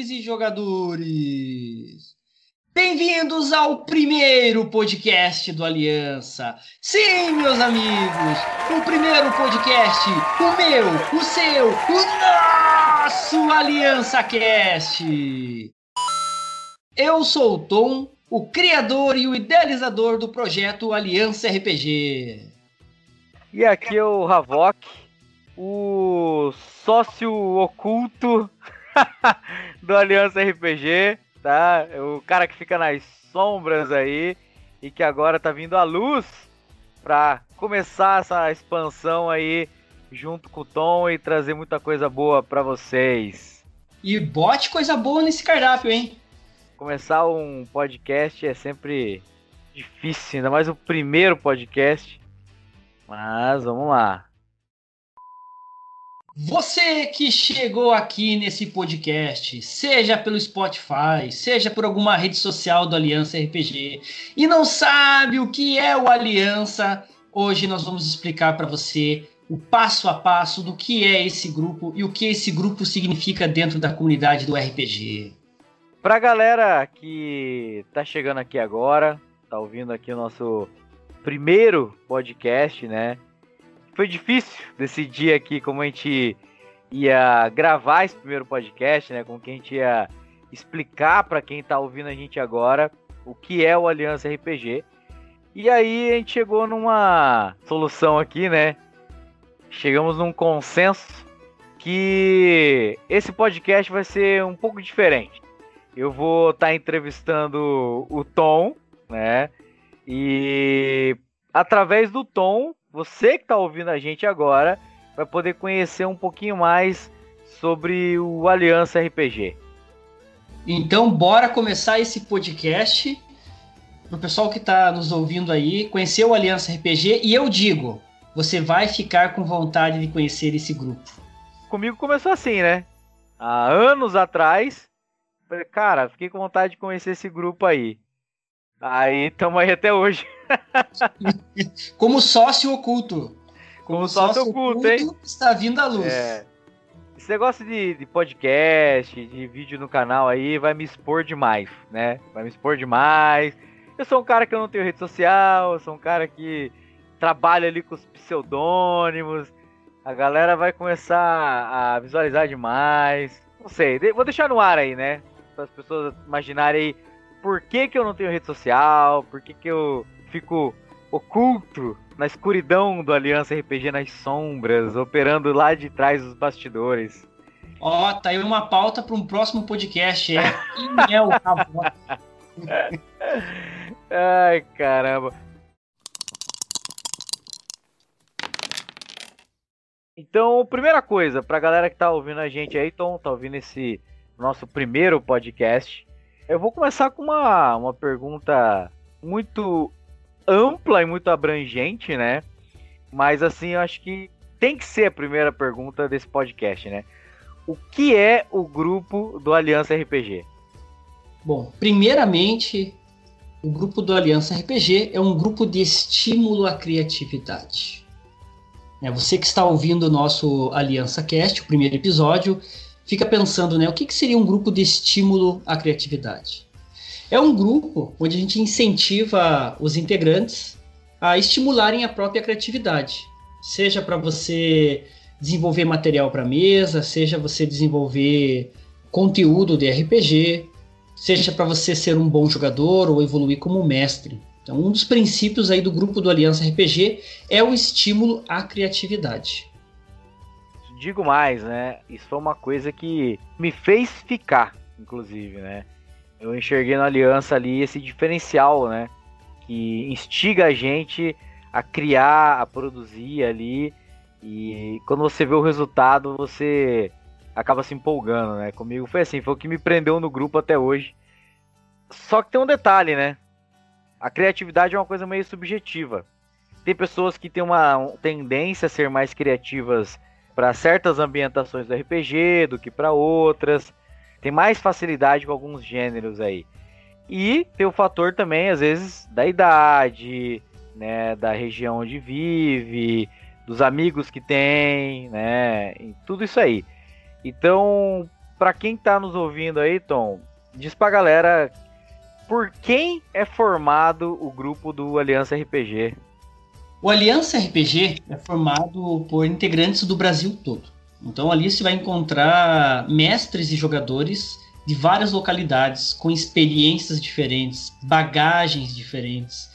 Mestres e jogadores! Bem-vindos ao primeiro podcast do Aliança. Sim, meus amigos, o primeiro podcast, o meu, o seu, o nosso Aliança Cast. Eu sou o Tom, o criador e o idealizador do projeto Aliança RPG. E aqui é o Havok, o sócio oculto do Aliança RPG, tá? O cara que fica nas sombras aí e que agora tá vindo à luz para começar essa expansão aí junto com o Tom e trazer muita coisa boa para vocês. E bote coisa boa nesse cardápio, hein? Começar um podcast é sempre difícil, ainda mais o primeiro podcast. Mas vamos lá. Você que chegou aqui nesse podcast, seja pelo Spotify, seja por alguma rede social do Aliança RPG, e não sabe o que é o Aliança, hoje nós vamos explicar para você o passo a passo do que é esse grupo e o que esse grupo significa dentro da comunidade do RPG. Pra galera que tá chegando aqui agora, tá ouvindo aqui o nosso primeiro podcast, né? Foi difícil decidir aqui como a gente ia gravar esse primeiro podcast, né? Como que a gente ia explicar para quem está ouvindo a gente agora o que é o Aliança RPG. E aí a gente chegou numa solução aqui, né? Chegamos num consenso que esse podcast vai ser um pouco diferente. Eu vou estar tá entrevistando o Tom, né? E através do Tom você que está ouvindo a gente agora vai poder conhecer um pouquinho mais sobre o Aliança RPG. Então, bora começar esse podcast para o pessoal que está nos ouvindo aí conhecer o Aliança RPG. E eu digo, você vai ficar com vontade de conhecer esse grupo. Comigo começou assim, né? Há anos atrás, cara, fiquei com vontade de conhecer esse grupo aí. Aí estamos aí até hoje. Como sócio oculto. Como, Como sócio, sócio oculto, hein? Está vindo à luz. É. Esse negócio de, de, podcast, de vídeo no canal aí, vai me expor demais, né? Vai me expor demais. Eu sou um cara que eu não tenho rede social, eu sou um cara que trabalha ali com os pseudônimos. A galera vai começar a visualizar demais. Não sei, vou deixar no ar aí, né? Para as pessoas imaginarem aí por que, que eu não tenho rede social, por que, que eu fico oculto na escuridão do Aliança RPG nas sombras, operando lá de trás dos bastidores. Ó, oh, tá aí uma pauta para um próximo podcast, é quem é o Ai, caramba. Então, primeira coisa, pra galera que tá ouvindo a gente aí, Tom, tá ouvindo esse nosso primeiro podcast, eu vou começar com uma, uma pergunta muito ampla e muito abrangente, né? Mas assim, eu acho que tem que ser a primeira pergunta desse podcast, né? O que é o grupo do Aliança RPG? Bom, primeiramente, o grupo do Aliança RPG é um grupo de estímulo à criatividade. É, você que está ouvindo o nosso Aliança Cast, o primeiro episódio, fica pensando, né, o que, que seria um grupo de estímulo à criatividade? É um grupo onde a gente incentiva os integrantes a estimularem a própria criatividade, seja para você desenvolver material para mesa, seja você desenvolver conteúdo de RPG, seja para você ser um bom jogador ou evoluir como mestre. Então, um dos princípios aí do grupo do Aliança RPG é o estímulo à criatividade digo mais, né? Isso foi uma coisa que me fez ficar, inclusive, né? Eu enxerguei na aliança ali esse diferencial, né? Que instiga a gente a criar, a produzir ali. E quando você vê o resultado, você acaba se empolgando, né? Comigo foi assim, foi o que me prendeu no grupo até hoje. Só que tem um detalhe, né? A criatividade é uma coisa meio subjetiva. Tem pessoas que têm uma tendência a ser mais criativas para certas ambientações do RPG do que para outras. Tem mais facilidade com alguns gêneros aí. E tem o fator também, às vezes, da idade, né, da região onde vive, dos amigos que tem, né, tudo isso aí. Então, para quem tá nos ouvindo aí, Tom, diz pra galera por quem é formado o grupo do Aliança RPG. O Aliança RPG é formado por integrantes do Brasil todo. Então ali você vai encontrar mestres e jogadores de várias localidades, com experiências diferentes, bagagens diferentes,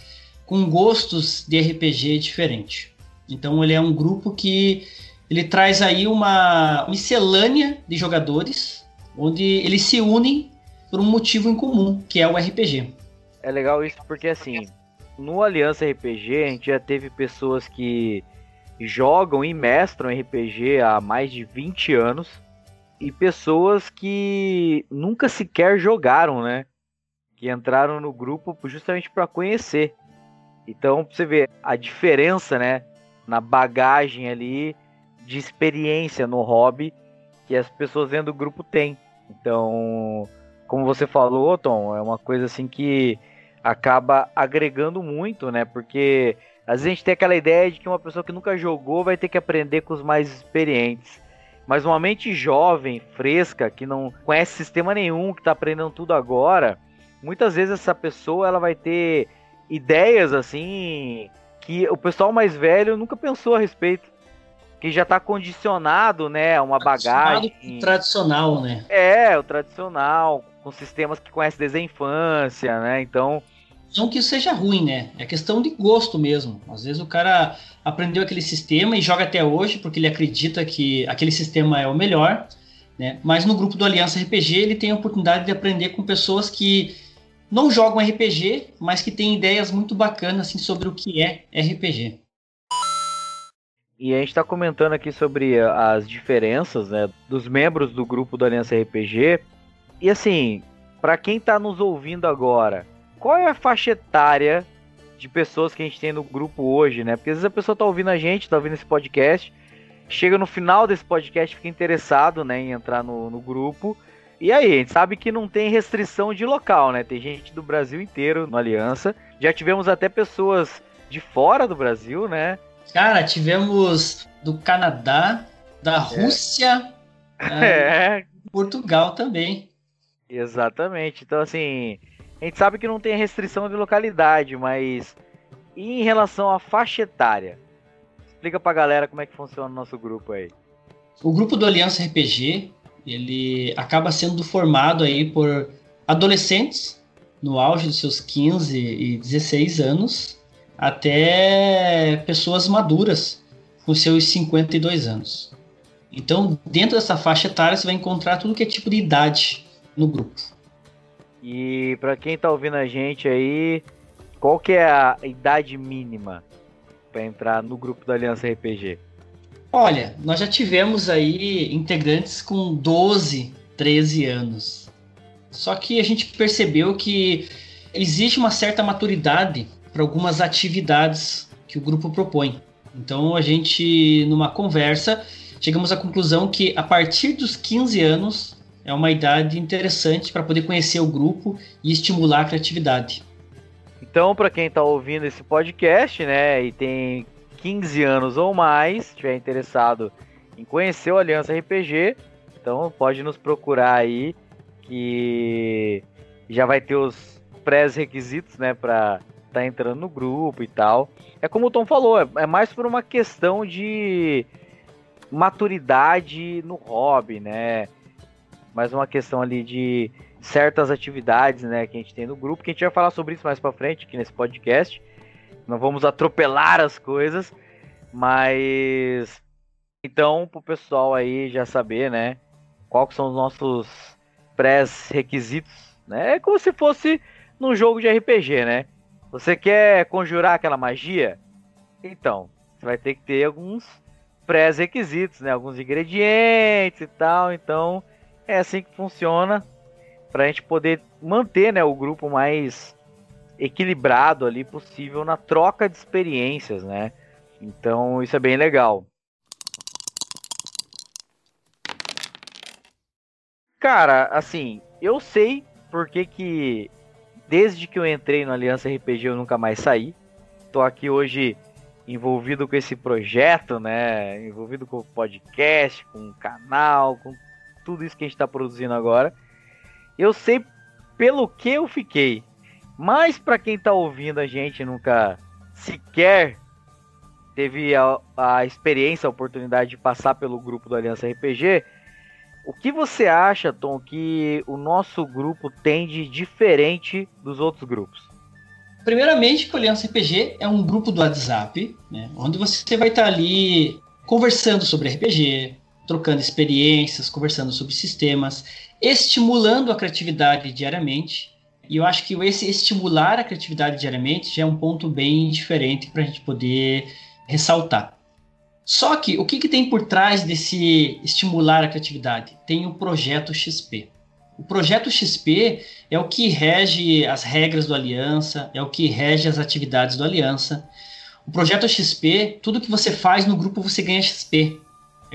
com gostos de RPG diferentes. Então ele é um grupo que ele traz aí uma miscelânea de jogadores, onde eles se unem por um motivo em comum, que é o RPG. É legal isso porque assim, no Aliança RPG a gente já teve pessoas que jogam e mestram RPG há mais de 20 anos e pessoas que nunca sequer jogaram, né? Que entraram no grupo justamente para conhecer. Então, você ver a diferença, né? Na bagagem ali de experiência no hobby que as pessoas dentro do grupo têm. Então, como você falou, Tom, é uma coisa assim que acaba agregando muito, né? Porque às vezes a gente tem aquela ideia de que uma pessoa que nunca jogou vai ter que aprender com os mais experientes. Mas uma mente jovem, fresca, que não conhece sistema nenhum, que está aprendendo tudo agora, muitas vezes essa pessoa ela vai ter ideias assim que o pessoal mais velho nunca pensou a respeito que já está condicionado, né, a uma bagagem tradicional, né? É, o tradicional, com sistemas que conhece desde a infância, né? Então, não que isso seja ruim, né? É questão de gosto mesmo. Às vezes o cara aprendeu aquele sistema e joga até hoje porque ele acredita que aquele sistema é o melhor, né? Mas no grupo do Aliança RPG ele tem a oportunidade de aprender com pessoas que não jogam RPG, mas que têm ideias muito bacanas assim, sobre o que é RPG. E a gente está comentando aqui sobre as diferenças né, dos membros do grupo do Aliança RPG. E assim, para quem está nos ouvindo agora, qual é a faixa etária de pessoas que a gente tem no grupo hoje, né? Porque às vezes a pessoa está ouvindo a gente, está ouvindo esse podcast, chega no final desse podcast, fica interessado né, em entrar no, no grupo. E aí, a gente sabe que não tem restrição de local, né? Tem gente do Brasil inteiro no Aliança. Já tivemos até pessoas de fora do Brasil, né? Cara, tivemos do Canadá, da é. Rússia, é. Portugal também. Exatamente. Então, assim, a gente sabe que não tem restrição de localidade, mas e em relação à faixa etária? Explica pra galera como é que funciona o nosso grupo aí. O grupo do Aliança RPG, ele acaba sendo formado aí por adolescentes no auge dos seus 15 e 16 anos até pessoas maduras com seus 52 anos. Então, dentro dessa faixa etária, você vai encontrar tudo que é tipo de idade no grupo. E para quem tá ouvindo a gente aí, qual que é a idade mínima para entrar no grupo da Aliança RPG? Olha, nós já tivemos aí integrantes com 12, 13 anos. Só que a gente percebeu que existe uma certa maturidade para algumas atividades que o grupo propõe. Então a gente, numa conversa, chegamos à conclusão que a partir dos 15 anos é uma idade interessante para poder conhecer o grupo e estimular a criatividade. Então, para quem está ouvindo esse podcast, né, e tem 15 anos ou mais, estiver interessado em conhecer o Aliança RPG, então pode nos procurar aí que já vai ter os pré-requisitos, né, para tá entrando no grupo e tal. É como o Tom falou, é, é mais por uma questão de maturidade no hobby, né? Mais uma questão ali de certas atividades, né, que a gente tem no grupo, que a gente vai falar sobre isso mais para frente aqui nesse podcast. Não vamos atropelar as coisas, mas então pro pessoal aí já saber, né, quais são os nossos pré-requisitos, né? É como se fosse num jogo de RPG, né? Você quer conjurar aquela magia? Então, você vai ter que ter alguns pré-requisitos, né? Alguns ingredientes e tal. Então, é assim que funciona para a gente poder manter, né, o grupo mais equilibrado ali possível na troca de experiências, né? Então, isso é bem legal. Cara, assim, eu sei porque que Desde que eu entrei no Aliança RPG eu nunca mais saí. Tô aqui hoje envolvido com esse projeto, né? Envolvido com o podcast, com o canal, com tudo isso que a gente está produzindo agora. Eu sei pelo que eu fiquei. Mas para quem está ouvindo a gente nunca sequer teve a, a experiência, a oportunidade de passar pelo grupo do Aliança RPG, o que você acha, Tom, que o nosso grupo tem de diferente dos outros grupos? Primeiramente, que o Aliança RPG é um grupo do WhatsApp, né, onde você vai estar ali conversando sobre RPG, trocando experiências, conversando sobre sistemas, estimulando a criatividade diariamente. E eu acho que esse estimular a criatividade diariamente já é um ponto bem diferente para a gente poder ressaltar. Só que o que, que tem por trás desse estimular a criatividade? Tem o projeto XP. O projeto XP é o que rege as regras do Aliança, é o que rege as atividades do Aliança. O projeto XP, tudo que você faz no grupo você ganha XP.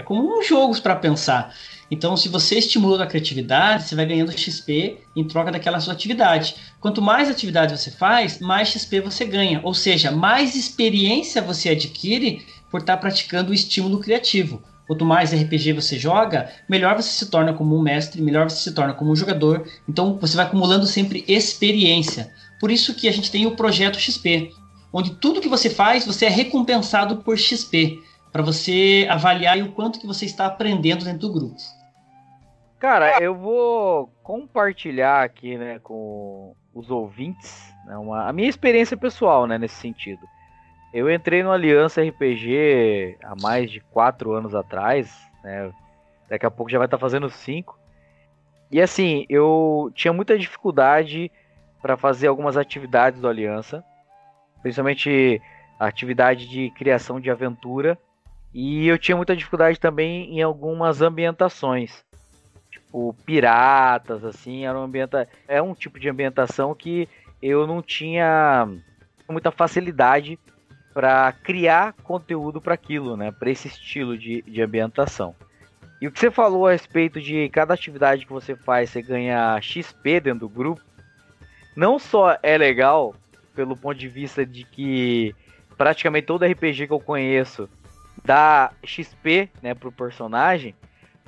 É como um jogo para pensar. Então, se você estimula a criatividade, você vai ganhando XP em troca daquela sua atividade. Quanto mais atividade você faz, mais XP você ganha. Ou seja, mais experiência você adquire por estar praticando o estímulo criativo. Quanto mais RPG você joga, melhor você se torna como um mestre, melhor você se torna como um jogador. Então você vai acumulando sempre experiência. Por isso que a gente tem o projeto XP, onde tudo que você faz, você é recompensado por XP, para você avaliar o quanto que você está aprendendo dentro do grupo. Cara, eu vou compartilhar aqui, né, com os ouvintes, né, uma, a minha experiência pessoal, né, nesse sentido. Eu entrei no Aliança RPG há mais de quatro anos atrás, né, daqui a pouco já vai estar tá fazendo cinco. E assim, eu tinha muita dificuldade para fazer algumas atividades do Aliança, principalmente a atividade de criação de aventura, e eu tinha muita dificuldade também em algumas ambientações tipo piratas, assim, era um ambienta... é um tipo de ambientação que eu não tinha muita facilidade para criar conteúdo para aquilo, né? Para esse estilo de, de ambientação. E o que você falou a respeito de cada atividade que você faz, você ganha XP dentro do grupo, não só é legal pelo ponto de vista de que praticamente todo RPG que eu conheço dá XP, né, pro personagem,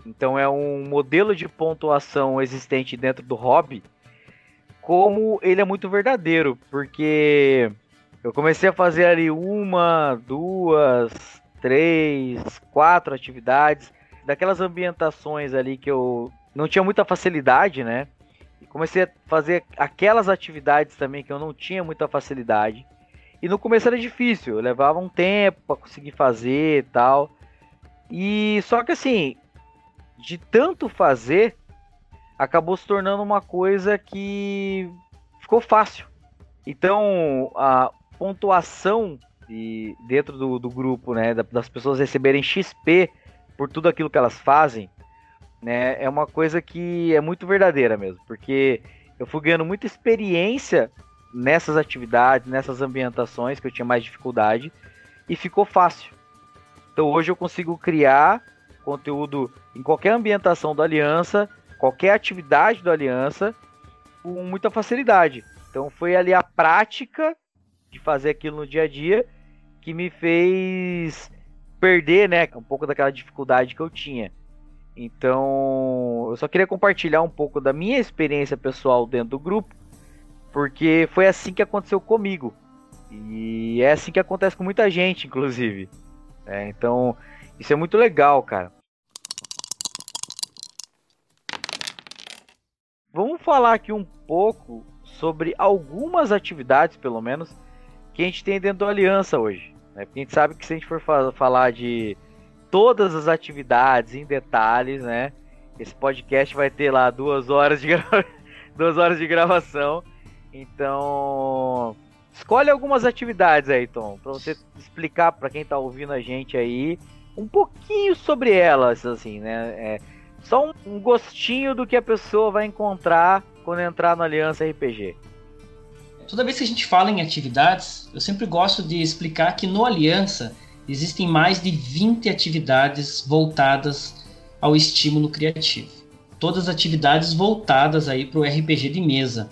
então é um modelo de pontuação existente dentro do hobby, como ele é muito verdadeiro, porque eu comecei a fazer ali uma, duas, três, quatro atividades, daquelas ambientações ali que eu não tinha muita facilidade, né? Comecei a fazer aquelas atividades também que eu não tinha muita facilidade. E no começo era difícil, levava um tempo para conseguir fazer e tal. E só que assim, de tanto fazer, acabou se tornando uma coisa que ficou fácil. Então, a pontuação de, dentro do, do grupo, né, das pessoas receberem XP por tudo aquilo que elas fazem, né, é uma coisa que é muito verdadeira mesmo, porque eu fui ganhando muita experiência nessas atividades, nessas ambientações que eu tinha mais dificuldade e ficou fácil. Então hoje eu consigo criar conteúdo em qualquer ambientação da Aliança, qualquer atividade da Aliança, com muita facilidade. Então foi ali a prática de fazer aquilo no dia a dia que me fez perder, né, um pouco daquela dificuldade que eu tinha. Então, eu só queria compartilhar um pouco da minha experiência pessoal dentro do grupo, porque foi assim que aconteceu comigo. E é assim que acontece com muita gente, inclusive. É, então, isso é muito legal, cara. Vamos falar aqui um pouco sobre algumas atividades, pelo menos, que a gente tem dentro da Aliança hoje. Né? Porque a gente sabe que se a gente for falar de todas as atividades em detalhes, né? Esse podcast vai ter lá duas horas de, gra... duas horas de gravação. Então, escolhe algumas atividades aí, Tom, para você explicar para quem está ouvindo a gente aí um pouquinho sobre elas, assim, né? É, só um, um gostinho do que a pessoa vai encontrar quando entrar no Aliança RPG. Toda vez que a gente fala em atividades, eu sempre gosto de explicar que no Aliança existem mais de 20 atividades voltadas ao estímulo criativo. Todas atividades voltadas aí para o RPG de mesa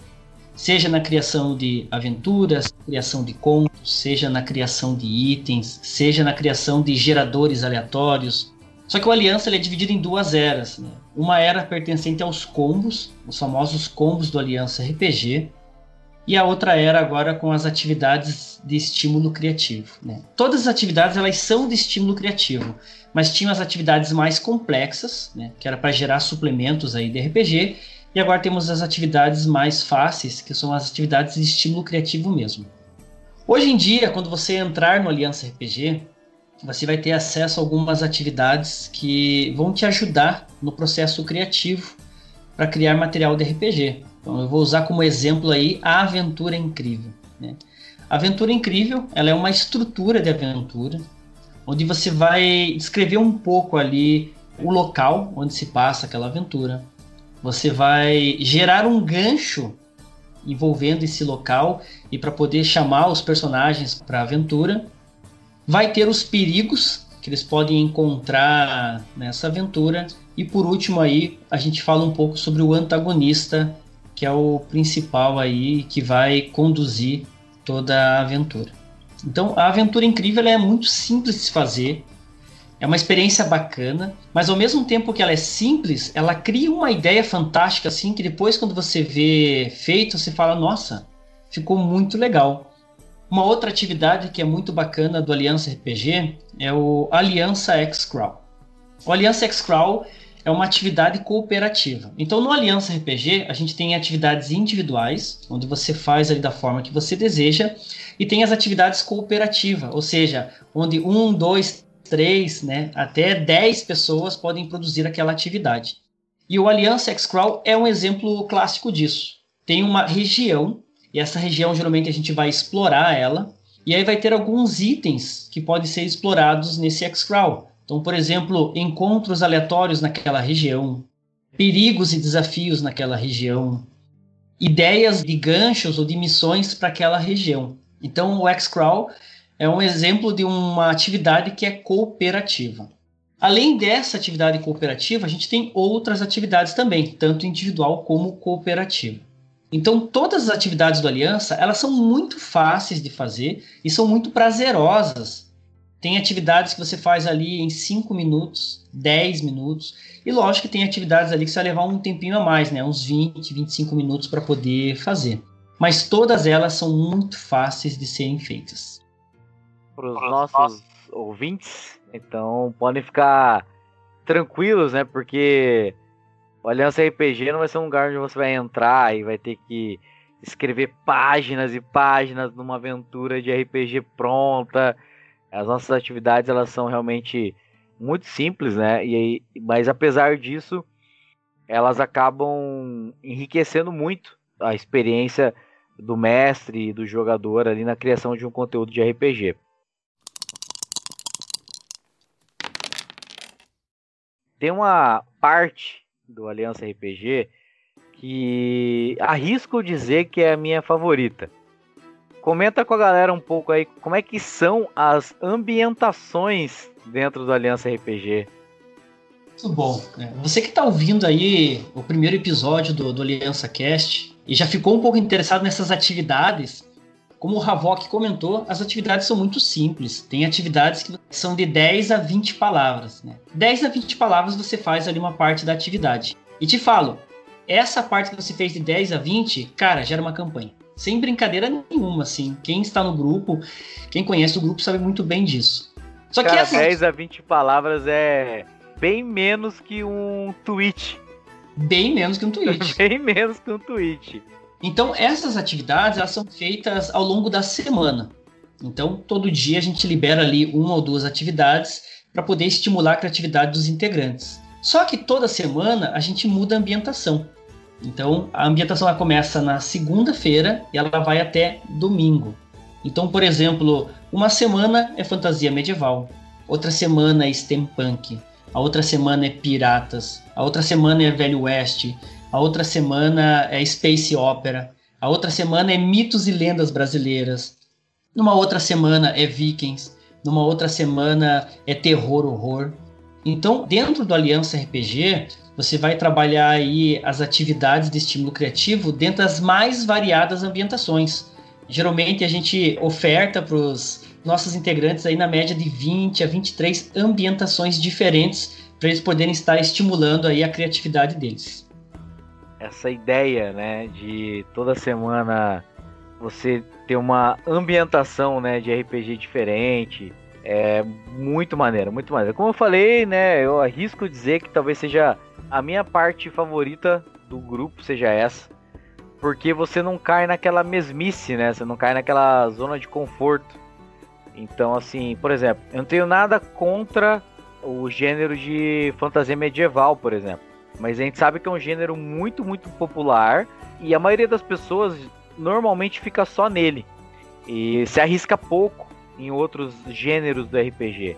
seja na criação de aventuras, criação de contos, seja na criação de itens, seja na criação de geradores aleatórios, Só que o Aliança é dividido em duas eras. Né? Uma era pertencente aos combos, os famosos combos do Aliança RPG, e a outra era agora com as atividades de estímulo criativo. Né? Todas as atividades elas são de estímulo criativo, mas tinham as atividades mais complexas, né? que era para gerar suplementos aí de RPG, e agora temos as atividades mais fáceis, que são as atividades de estímulo criativo mesmo. Hoje em dia, quando você entrar no Aliança RPG, você vai ter acesso a algumas atividades que vão te ajudar no processo criativo para criar material de RPG. Então eu vou usar como exemplo aí a Aventura Incrível. Né? A Aventura Incrível ela é uma estrutura de aventura onde você vai descrever um pouco ali o local onde se passa aquela aventura. Você vai gerar um gancho envolvendo esse local e para poder chamar os personagens para a aventura Vai ter os perigos que eles podem encontrar nessa aventura. E por último aí, a gente fala um pouco sobre o antagonista, que é o principal aí que vai conduzir toda a aventura. Então, a aventura incrível é muito simples de se fazer. É uma experiência bacana, mas ao mesmo tempo que ela é simples, ela cria uma ideia fantástica assim que depois quando você vê feito, você fala: "Nossa, ficou muito legal". Uma outra atividade que é muito bacana do Aliança RPG é o Aliança X-Crawl. O Aliança X-Crawl é uma atividade cooperativa. Então, no Aliança RPG, a gente tem atividades individuais, onde você faz ali da forma que você deseja, e tem as atividades cooperativas, ou seja, onde um, dois, três, né, até dez pessoas podem produzir aquela atividade. E o Aliança X-Crawl é um exemplo clássico disso. Tem uma região e essa região geralmente a gente vai explorar ela. E aí vai ter alguns itens que podem ser explorados nesse X-Crawl. Então, por exemplo, encontros aleatórios naquela região, perigos e desafios naquela região, ideias de ganchos ou de missões para aquela região. Então, o X-Crawl é um exemplo de uma atividade que é cooperativa. Além dessa atividade cooperativa, a gente tem outras atividades também, tanto individual como cooperativa. Então, todas as atividades do Aliança, elas são muito fáceis de fazer e são muito prazerosas. Tem atividades que você faz ali em 5 minutos, 10 minutos. E lógico que tem atividades ali que você vai levar um tempinho a mais, né? Uns 20, 25 minutos para poder fazer. Mas todas elas são muito fáceis de serem feitas. Para os nossos ouvintes, então podem ficar tranquilos, né? Porque o Aliança RPG não vai ser um lugar onde você vai entrar e vai ter que escrever páginas e páginas numa aventura de RPG pronta. As nossas atividades elas são realmente muito simples, né? E mas apesar disso, elas acabam enriquecendo muito a experiência do mestre e do jogador ali na criação de um conteúdo de RPG. Tem uma parte do Aliança RPG que arrisco dizer que é a minha favorita. Comenta com a galera um pouco aí como é que são as ambientações dentro do Aliança RPG. Muito bom. Né? Você que está ouvindo aí o primeiro episódio do, do Aliança Cast e já ficou um pouco interessado nessas atividades, como o Havok comentou, as atividades são muito simples. Tem atividades que são de 10 a 20 palavras. Né? 10 a 20 palavras você faz ali uma parte da atividade. E te falo, essa parte que você fez de 10 a 20, cara, gera uma campanha. Sem brincadeira nenhuma, assim. Quem está no grupo, quem conhece o grupo sabe muito bem disso. Só cara, que assim, 10 a 20 palavras é bem menos que um tweet. Bem menos que um tweet. bem menos que um tweet. Então, essas atividades elas são feitas ao longo da semana. Então, todo dia a gente libera ali uma ou duas atividades para poder estimular a criatividade dos integrantes. Só que toda semana a gente muda a ambientação. Então, a ambientação ela começa na segunda-feira e ela vai até domingo. Então, por exemplo, uma semana é fantasia medieval, outra semana é steampunk, a outra semana é piratas, a outra semana é velho oeste, a outra semana é space opera, a outra semana é mitos e lendas brasileiras, numa outra semana é vikings, numa outra semana é terror horror. Então, dentro do Aliança RPG, você vai trabalhar aí as atividades de estímulo criativo dentro das mais variadas ambientações. Geralmente a gente oferta para os nossos integrantes aí na média de 20 a 23 ambientações diferentes para eles poderem estar estimulando aí a criatividade deles. Essa ideia, né, de toda semana você ter uma ambientação, né, de RPG diferente, é muito maneiro, muito maneiro. Como eu falei, né, eu arrisco dizer que talvez seja a minha parte favorita do grupo seja essa, porque você não cai naquela mesmice, né? Você não cai naquela zona de conforto. Então, assim, por exemplo, eu não tenho nada contra o gênero de fantasia medieval, por exemplo. Mas a gente sabe que é um gênero muito, muito popular e a maioria das pessoas normalmente fica só nele e se arrisca pouco em outros gêneros do RPG.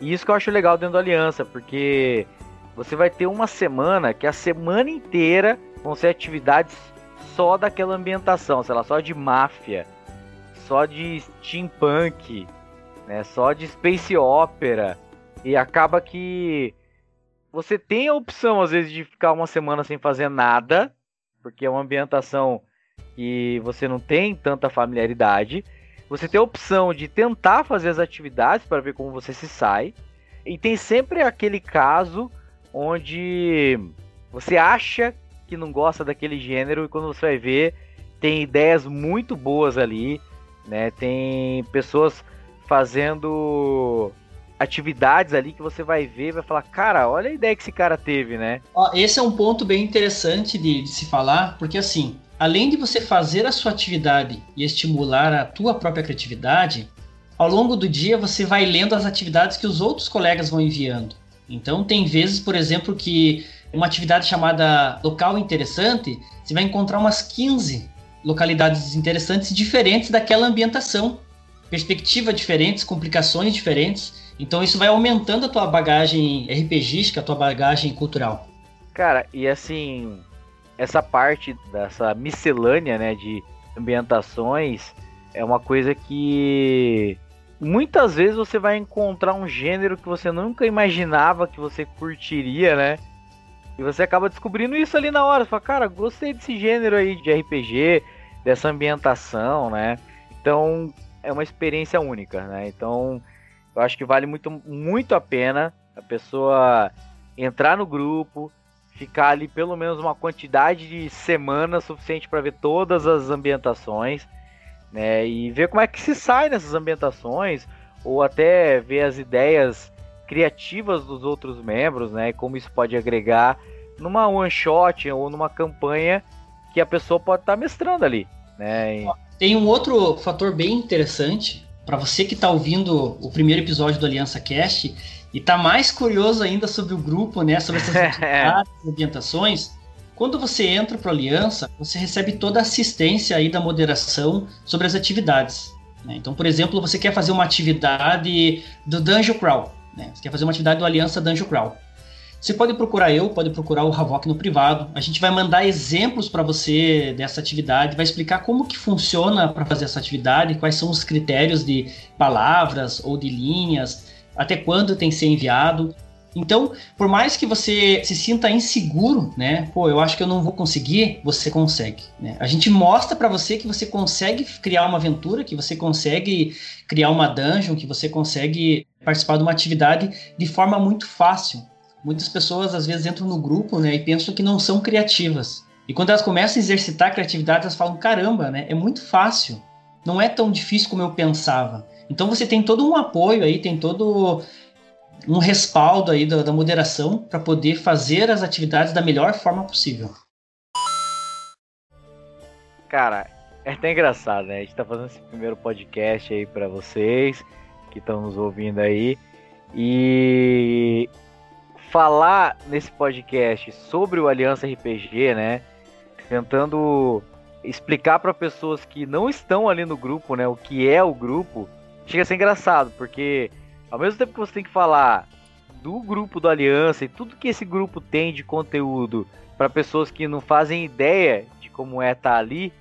E isso que eu acho legal dentro da Aliança, porque você vai ter uma semana que a semana inteira vão ser atividades só daquela ambientação, sei lá, só de máfia, só de steampunk, né, só de space opera. E acaba que você tem a opção às vezes de ficar uma semana sem fazer nada, porque é uma ambientação que você não tem tanta familiaridade. Você tem a opção de tentar fazer as atividades para ver como você se sai. E tem sempre aquele caso onde você acha que não gosta daquele gênero e quando você vai ver, tem ideias muito boas ali, né? Tem pessoas fazendo atividades ali que você vai ver e vai falar, cara, olha a ideia que esse cara teve, né? Ó, esse é um ponto bem interessante de, de se falar, porque assim, além de você fazer a sua atividade e estimular a tua própria criatividade, ao longo do dia você vai lendo as atividades que os outros colegas vão enviando. Então, tem vezes, por exemplo, que uma atividade chamada local interessante, você vai encontrar umas 15 localidades interessantes diferentes daquela ambientação, perspectivas diferentes, complicações diferentes. Então, isso vai aumentando a tua bagagem RPGística, a tua bagagem cultural. Cara, e assim, essa parte dessa miscelânea, né, de ambientações é uma coisa que muitas vezes você vai encontrar um gênero que você nunca imaginava que você curtiria, né? E você acaba descobrindo isso ali na hora. Você fala, cara, gostei desse gênero aí de RPG, dessa ambientação, né? Então é uma experiência única, né? Então eu acho que vale muito, muito a pena a pessoa entrar no grupo, ficar ali pelo menos uma quantidade de semanas suficiente para ver todas as ambientações né? E ver como é que se sai nessas ambientações, ou até ver as ideias criativas dos outros membros, né? E como isso pode agregar numa one shot ou numa campanha que a pessoa pode estar tá mestrando ali, né? Tem um outro fator bem interessante para você que está ouvindo o primeiro episódio do Aliança Cast e está mais curioso ainda sobre o grupo, né? Sobre essas atividades, ambientações quando você entra para a aliança, você recebe toda a assistência aí da moderação sobre as atividades. Né? Então, por exemplo, você quer fazer uma atividade do Dungeon Crawl, né? você quer fazer uma atividade do Aliança Dungeon Crawl. Você pode procurar eu, pode procurar o Havok no privado. A gente vai mandar exemplos para você dessa atividade, vai explicar como que funciona para fazer essa atividade, quais são os critérios de palavras ou de linhas, até quando tem que ser enviado. Então, por mais que você se sinta inseguro, né? Pô, eu acho que eu não vou conseguir, você consegue. Né? A gente mostra para você que você consegue criar uma aventura, que você consegue criar uma dungeon, que você consegue participar de uma atividade de forma muito fácil. Muitas pessoas às vezes entram no grupo, né, e pensam que não são criativas. E quando elas começam a exercitar a criatividade, elas falam: caramba, né? É muito fácil. Não é tão difícil como eu pensava. Então você tem todo um apoio aí, tem todo um respaldo aí da, da moderação para poder fazer as atividades da melhor forma possível. Cara, é até engraçado, né? A gente tá fazendo esse primeiro podcast aí para vocês que estão nos ouvindo aí. E falar nesse podcast sobre o Aliança RPG, né? Tentando explicar para pessoas que não estão ali no grupo, né, o que é o grupo, chega a ser engraçado, porque ao mesmo tempo que você tem que falar do grupo do Aliança e tudo que esse grupo tem de conteúdo para pessoas que não fazem ideia de como é estar tá ali,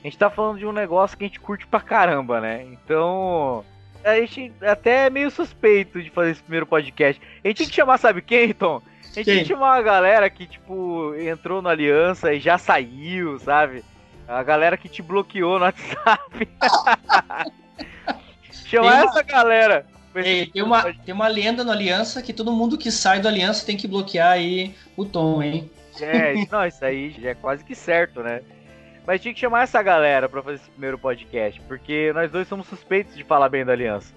a gente tá falando de um negócio que a gente curte pra caramba, né? Então, a gente até é meio suspeito de fazer esse primeiro podcast. A gente tinha que chamar, sabe quem, Tom? A gente tinha que chamar uma galera que, tipo, entrou no Aliança e já saiu, sabe? A galera que te bloqueou no WhatsApp. Chamar uma... essa galera. Tem, tem, uma, tem uma lenda no Aliança que todo mundo que sai do Aliança tem que bloquear aí o Tom, hein? É, não, isso aí já é quase que certo, né? Mas tinha que chamar essa galera para fazer esse primeiro podcast, porque nós dois somos suspeitos de falar bem da Aliança.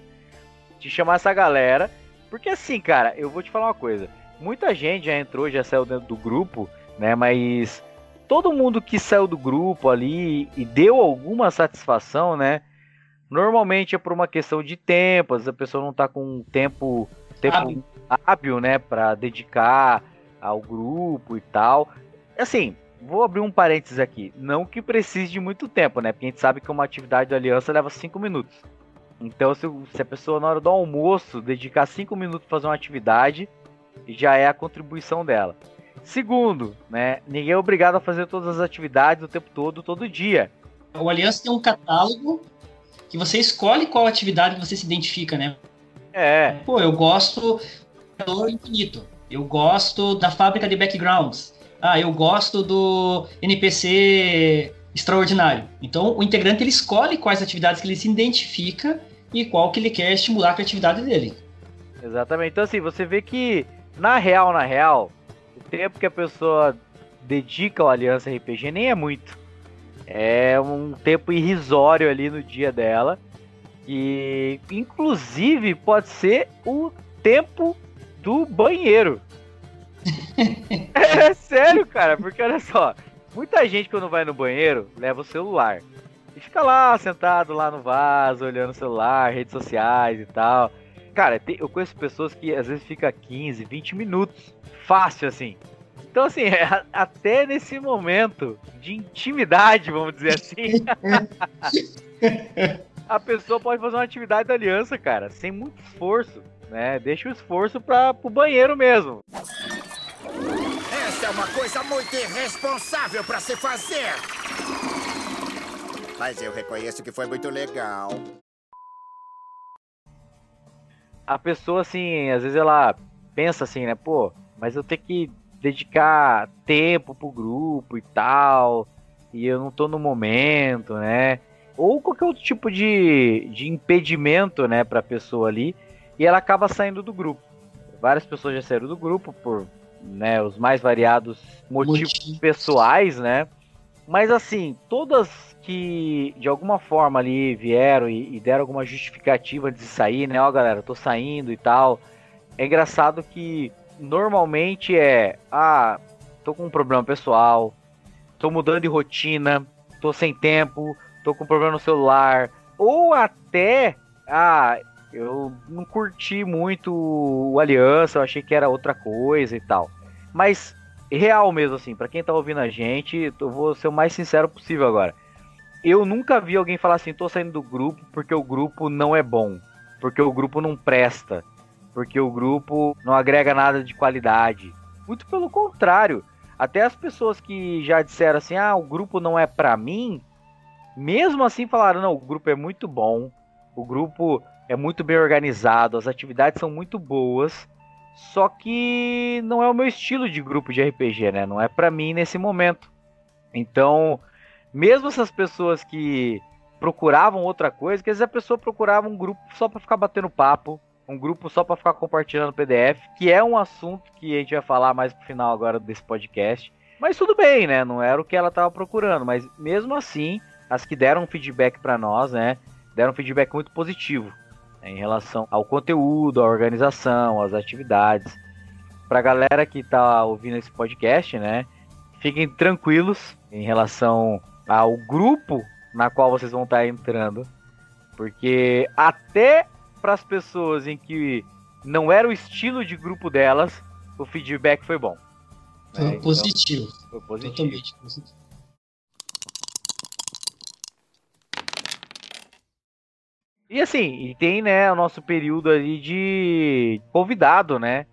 Tinha que chamar essa galera, porque assim, cara, eu vou te falar uma coisa. Muita gente já entrou, já saiu dentro do grupo, né? Mas todo mundo que saiu do grupo ali e deu alguma satisfação, né? Normalmente é por uma questão de tempo, a pessoa não tá com tempo, tempo hábil, hábil né, para dedicar ao grupo e tal. Assim, vou abrir um parênteses aqui. Não que precise de muito tempo, né? Porque a gente sabe que uma atividade da aliança leva 5 minutos. Então, se, se, a pessoa na hora do almoço dedicar 5 minutos para fazer uma atividade, já é a contribuição dela. Segundo, né? Ninguém é obrigado a fazer todas as atividades o tempo todo, todo dia. O Aliança tem um catálogo que você escolhe qual atividade você se identifica, né? É. Pô, eu gosto do infinito. Eu gosto da fábrica de backgrounds. Ah, eu gosto do NPC extraordinário. Então, o integrante ele escolhe quais atividades que ele se identifica e qual que ele quer estimular a criatividade dele. Exatamente. Então, assim, você vê que, na real, na real, o tempo que a pessoa dedica ao Aliança RPG nem é muito. É um tempo irrisório ali no dia dela. E, inclusive, pode ser o tempo do banheiro. é sério, cara, porque olha só, muita gente quando vai no banheiro leva o celular e fica lá sentado lá no vaso, olhando o celular, redes sociais e tal. Cara, eu conheço pessoas que às vezes fica 15, 20 minutos, fácil assim. Então, assim, é, até nesse momento de intimidade, vamos dizer assim, a pessoa pode fazer uma atividade da aliança, cara, sem muito esforço né? Deixa o esforço para o banheiro mesmo. Essa é uma coisa muito irresponsável para se fazer. Mas eu reconheço que foi muito legal. A pessoa, assim, às vezes ela pensa assim, né? Pô, mas eu tenho que dedicar tempo pro grupo e tal. E eu não tô no momento, né? Ou qualquer outro tipo de, de impedimento, né, pra pessoa ali e ela acaba saindo do grupo. Várias pessoas já saíram do grupo por né, os mais variados motivos Motivo. pessoais, né? Mas assim, todas que de alguma forma ali vieram e, e deram alguma justificativa de sair, né? Ó, galera, tô saindo e tal. É engraçado que normalmente é, ah, tô com um problema pessoal, tô mudando de rotina, tô sem tempo, tô com um problema no celular, ou até, ah, eu não curti muito o Aliança, eu achei que era outra coisa e tal. Mas real mesmo assim, para quem tá ouvindo a gente, eu vou ser o mais sincero possível agora. Eu nunca vi alguém falar assim, tô saindo do grupo porque o grupo não é bom, porque o grupo não presta, porque o grupo não agrega nada de qualidade. Muito pelo contrário. Até as pessoas que já disseram assim, ah, o grupo não é para mim, mesmo assim falaram, não, o grupo é muito bom, o grupo é muito bem organizado, as atividades são muito boas, só que não é o meu estilo de grupo de RPG, né? Não é para mim nesse momento. Então, mesmo essas pessoas que procuravam outra coisa, que às vezes a pessoa procurava um grupo só para ficar batendo papo, um grupo só para ficar compartilhando PDF, que é um assunto que a gente vai falar mais pro final agora desse podcast. Mas tudo bem, né? Não era o que ela tava procurando, mas mesmo assim, as que deram feedback para nós, né, deram feedback muito positivo em relação ao conteúdo, à organização, às atividades. Para a galera que está ouvindo esse podcast, né, fiquem tranquilos em relação ao grupo na qual vocês vão estar tá entrando, porque até para as pessoas em que não era o estilo de grupo delas, o feedback foi bom. Foi né? positivo. Então, foi positivo. Totalmente positivo. E assim, e tem, né, o nosso período ali de convidado, né?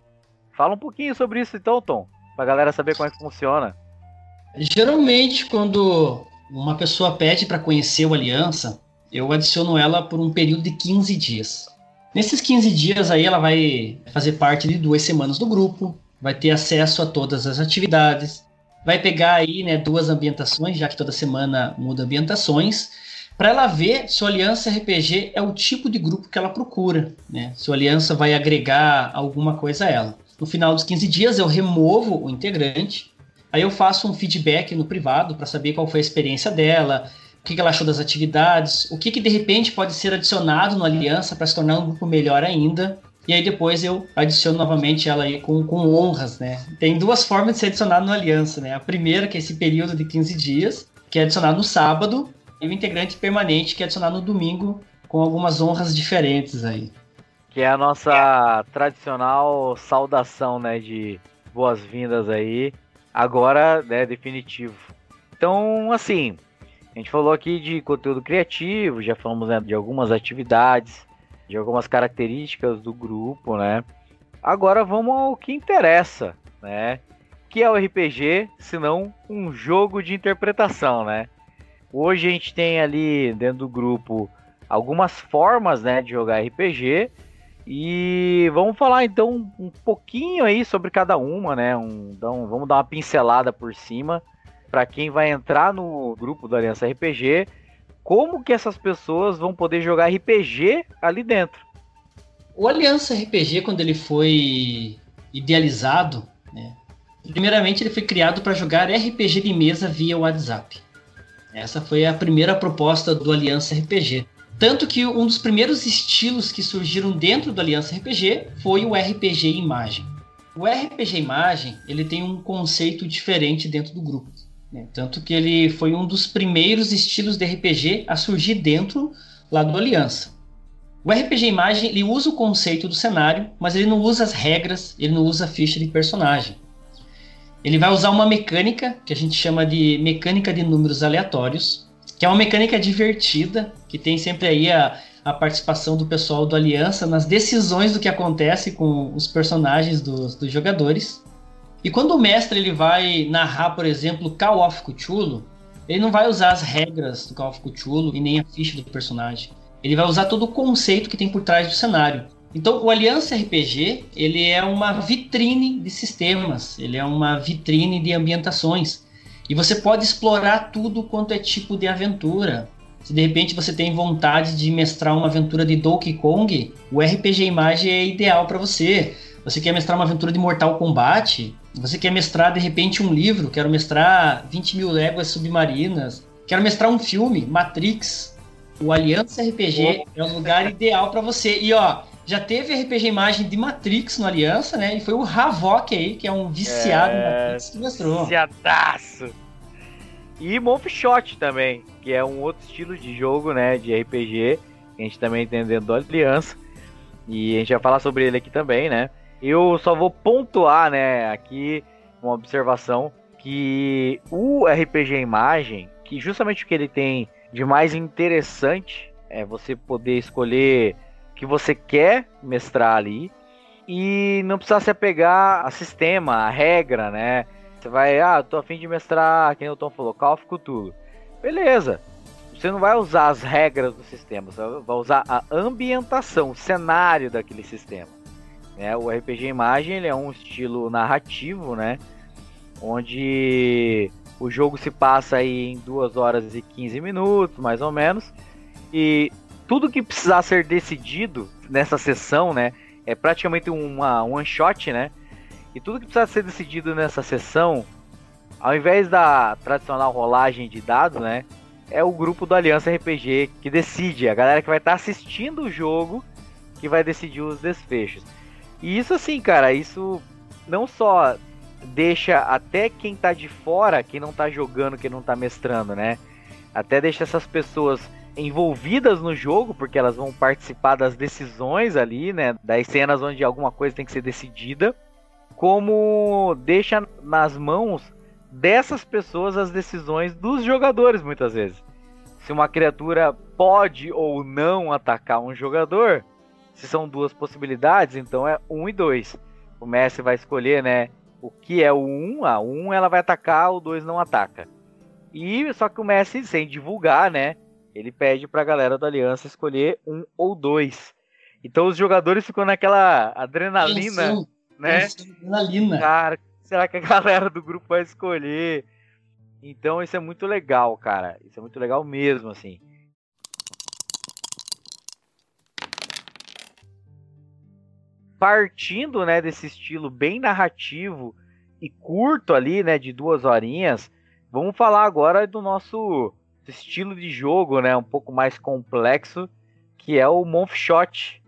Fala um pouquinho sobre isso então, Tom, pra galera saber como é que funciona. Geralmente, quando uma pessoa pede para conhecer o Aliança, eu adiciono ela por um período de 15 dias. Nesses 15 dias aí ela vai fazer parte de duas semanas do grupo, vai ter acesso a todas as atividades, vai pegar aí, né, duas ambientações, já que toda semana muda ambientações, para ela ver se o Aliança RPG é o tipo de grupo que ela procura, né? Se o Aliança vai agregar alguma coisa a ela. No final dos 15 dias eu removo o integrante, aí eu faço um feedback no privado para saber qual foi a experiência dela, o que ela achou das atividades, o que, que de repente pode ser adicionado no Aliança para se tornar um grupo melhor ainda. E aí depois eu adiciono novamente ela aí com, com honras, né? Tem duas formas de ser adicionado no Aliança, né? A primeira, que é esse período de 15 dias, que é adicionado no sábado, e o integrante permanente, que é adicionado no domingo, com algumas honras diferentes aí. Que é a nossa tradicional saudação, né? De boas-vindas aí. Agora, né, definitivo. Então, assim, a gente falou aqui de conteúdo criativo, já falamos né, de algumas atividades, de algumas características do grupo, né? Agora vamos ao que interessa, né? Que é o RPG, se não um jogo de interpretação, né? Hoje a gente tem ali dentro do grupo algumas formas, né, de jogar RPG e vamos falar então um pouquinho aí sobre cada uma, né? Um, então, vamos dar uma pincelada por cima para quem vai entrar no grupo do Aliança RPG como que essas pessoas vão poder jogar RPG ali dentro. O Aliança RPG, quando ele foi idealizado, né, primeiramente ele foi criado para jogar RPG de mesa via WhatsApp. Essa foi a primeira proposta do Aliança RPG. Tanto que um dos primeiros estilos que surgiram dentro do Aliança RPG foi o RPG Imagem. O RPG Imagem ele tem um conceito diferente dentro do grupo. Né? Tanto que ele foi um dos primeiros estilos de RPG a surgir dentro lá do Aliança. O RPG Imagem ele usa o conceito do cenário, mas ele não usa as regras, ele não usa a ficha de personagem. Ele vai usar uma mecânica que a gente chama de mecânica de números aleatórios, que é uma mecânica divertida, que tem sempre aí a, a participação do pessoal do Aliança nas decisões do que acontece com os personagens dos, dos jogadores. E quando o mestre ele vai narrar, por exemplo, Call of Cthulhu, ele não vai usar as regras do Call of Cthulhu e nem a ficha do personagem. Ele vai usar todo o conceito que tem por trás do cenário. Então, o Aliança RPG, ele é uma vitrine de sistemas, ele é uma vitrine de ambientações. E você pode explorar tudo quanto é tipo de aventura. Se de repente você tem vontade de mestrar uma aventura de Donkey Kong, o RPG Imagem é ideal para você. Você quer mestrar uma aventura de Mortal Kombat, você quer mestrar de repente um livro, quero mestrar 20 mil léguas submarinas, quero mestrar um filme, Matrix. O Aliança RPG oh. é o lugar ideal para você. E ó, já teve RPG imagem de Matrix no Aliança, né? E foi o Havok aí, que é um viciado é... em Matrix, que mestrou. Viciadaço! E Shot também, que é um outro estilo de jogo, né? De RPG, que a gente também tem dentro do Aliança. E a gente vai falar sobre ele aqui também, né? Eu só vou pontuar, né, aqui uma observação que o RPG Imagem, que justamente o que ele tem de mais interessante é você poder escolher o que você quer mestrar ali e não precisar se apegar a sistema, a regra, né? Você vai, ah, tô afim de mestrar, quem o Tom falou, Call of Cthulhu. Beleza. Você não vai usar as regras do sistema, você vai usar a ambientação, o cenário daquele sistema. Né? O RPG Imagem ele é um estilo narrativo, né? Onde o jogo se passa aí em 2 horas e 15 minutos, mais ou menos. E tudo que precisar ser decidido nessa sessão, né? É praticamente uma one shot, né? E tudo que precisa ser decidido nessa sessão, ao invés da tradicional rolagem de dados, né? É o grupo do Aliança RPG que decide, a galera que vai estar assistindo o jogo que vai decidir os desfechos. E isso assim, cara, isso não só deixa até quem tá de fora, quem não tá jogando, quem não tá mestrando, né? Até deixa essas pessoas envolvidas no jogo, porque elas vão participar das decisões ali, né? Das cenas onde alguma coisa tem que ser decidida. Como deixa nas mãos dessas pessoas as decisões dos jogadores, muitas vezes. Se uma criatura pode ou não atacar um jogador, se são duas possibilidades, então é um e dois. O Messi vai escolher, né, o que é o 1, um, a 1 um ela vai atacar, o 2 não ataca. E só que o Messi, sem divulgar, né, ele pede pra galera da Aliança escolher um ou dois. Então os jogadores ficam naquela adrenalina, Pensou. né? Adrenalina. Cara, será que a galera do grupo vai escolher? Então isso é muito legal, cara. Isso é muito legal mesmo, assim. Partindo, né, desse estilo bem narrativo e curto ali, né, de duas horinhas, vamos falar agora do nosso estilo de jogo, né, um pouco mais complexo, que é o Monfshot.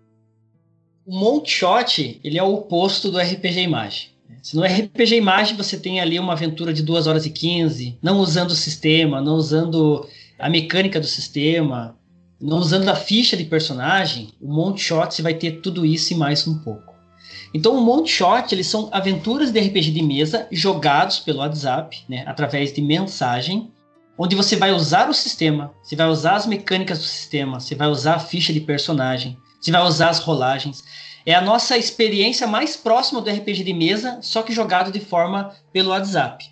O Monfshot, ele é o oposto do RPG Imagem. Se no RPG Imagem você tem ali uma aventura de 2 horas e 15, não usando o sistema, não usando a mecânica do sistema, usando a ficha de personagem, o Monte Shot vai ter tudo isso e mais um pouco. Então o Monte Shot eles são aventuras de RPG de mesa jogados pelo WhatsApp, né, através de mensagem, onde você vai usar o sistema, você vai usar as mecânicas do sistema, você vai usar a ficha de personagem, você vai usar as rolagens. É a nossa experiência mais próxima do RPG de mesa, só que jogado de forma pelo WhatsApp.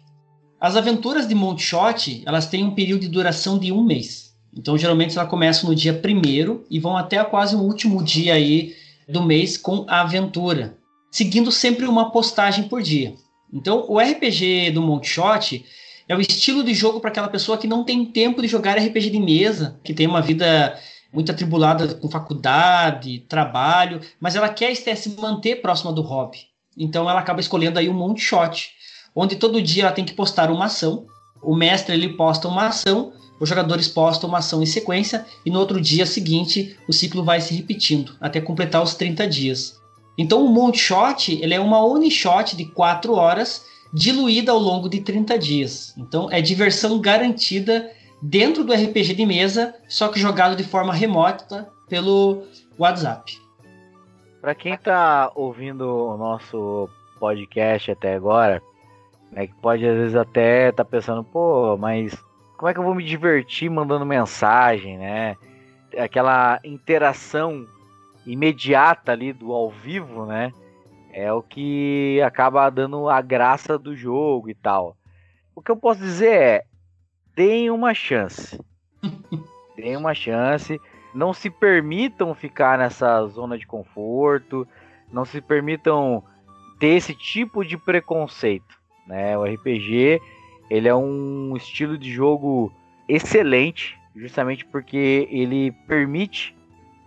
As aventuras de Monte Shot, elas têm um período de duração de um mês. Então, geralmente, ela começa no dia primeiro e vão até quase o último dia aí do mês com a aventura, seguindo sempre uma postagem por dia. Então, o RPG do Montshot é o estilo de jogo para aquela pessoa que não tem tempo de jogar RPG de mesa, que tem uma vida muito atribulada com faculdade, trabalho, mas ela quer se manter próxima do hobby. Então, ela acaba escolhendo aí o Montshot, onde todo dia ela tem que postar uma ação. O mestre ele posta uma ação os jogadores postam uma ação em sequência e no outro dia seguinte o ciclo vai se repetindo até completar os 30 dias. Então o Monte Shot ele é uma one shot de 4 horas diluída ao longo de 30 dias. Então é diversão garantida dentro do RPG de mesa, só que jogado de forma remota pelo WhatsApp. Para quem está ouvindo o nosso podcast até agora, né, que pode às vezes até estar tá pensando, pô, mas como é que eu vou me divertir mandando mensagem, né? Aquela interação imediata ali do ao vivo, né? É o que acaba dando a graça do jogo e tal. O que eu posso dizer é: deem uma chance. deem uma chance. Não se permitam ficar nessa zona de conforto. Não se permitam ter esse tipo de preconceito. Né? O RPG ele é um estilo de jogo excelente, justamente porque ele permite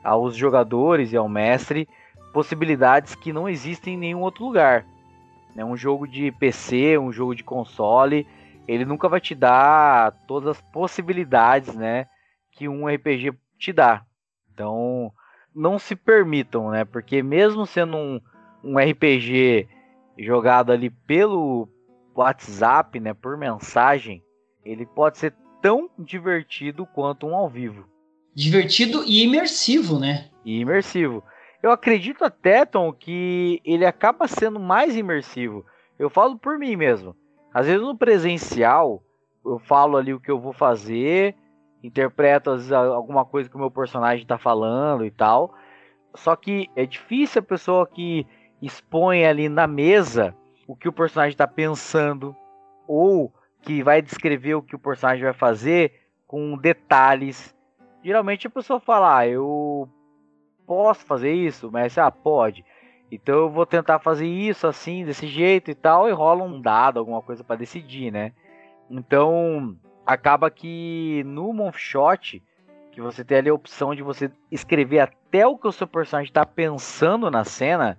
aos jogadores e ao mestre possibilidades que não existem em nenhum outro lugar. É um jogo de PC, um jogo de console, ele nunca vai te dar todas as possibilidades, né, que um RPG te dá. Então, não se permitam, né, porque mesmo sendo um, um RPG jogado ali pelo WhatsApp, né, por mensagem, ele pode ser tão divertido quanto um ao vivo. Divertido e imersivo, né? E imersivo. Eu acredito até, Tom, que ele acaba sendo mais imersivo. Eu falo por mim mesmo. Às vezes no presencial, eu falo ali o que eu vou fazer, interpreto vezes, alguma coisa que o meu personagem está falando e tal. Só que é difícil a pessoa que expõe ali na mesa o que o personagem está pensando ou que vai descrever o que o personagem vai fazer com detalhes. Geralmente a pessoa fala, ah, eu posso fazer isso, mas ah, pode. Então eu vou tentar fazer isso assim, desse jeito e tal, e rola um dado, alguma coisa para decidir, né? Então acaba que no Monfshot, que você tem ali a opção de você escrever até o que o seu personagem está pensando na cena,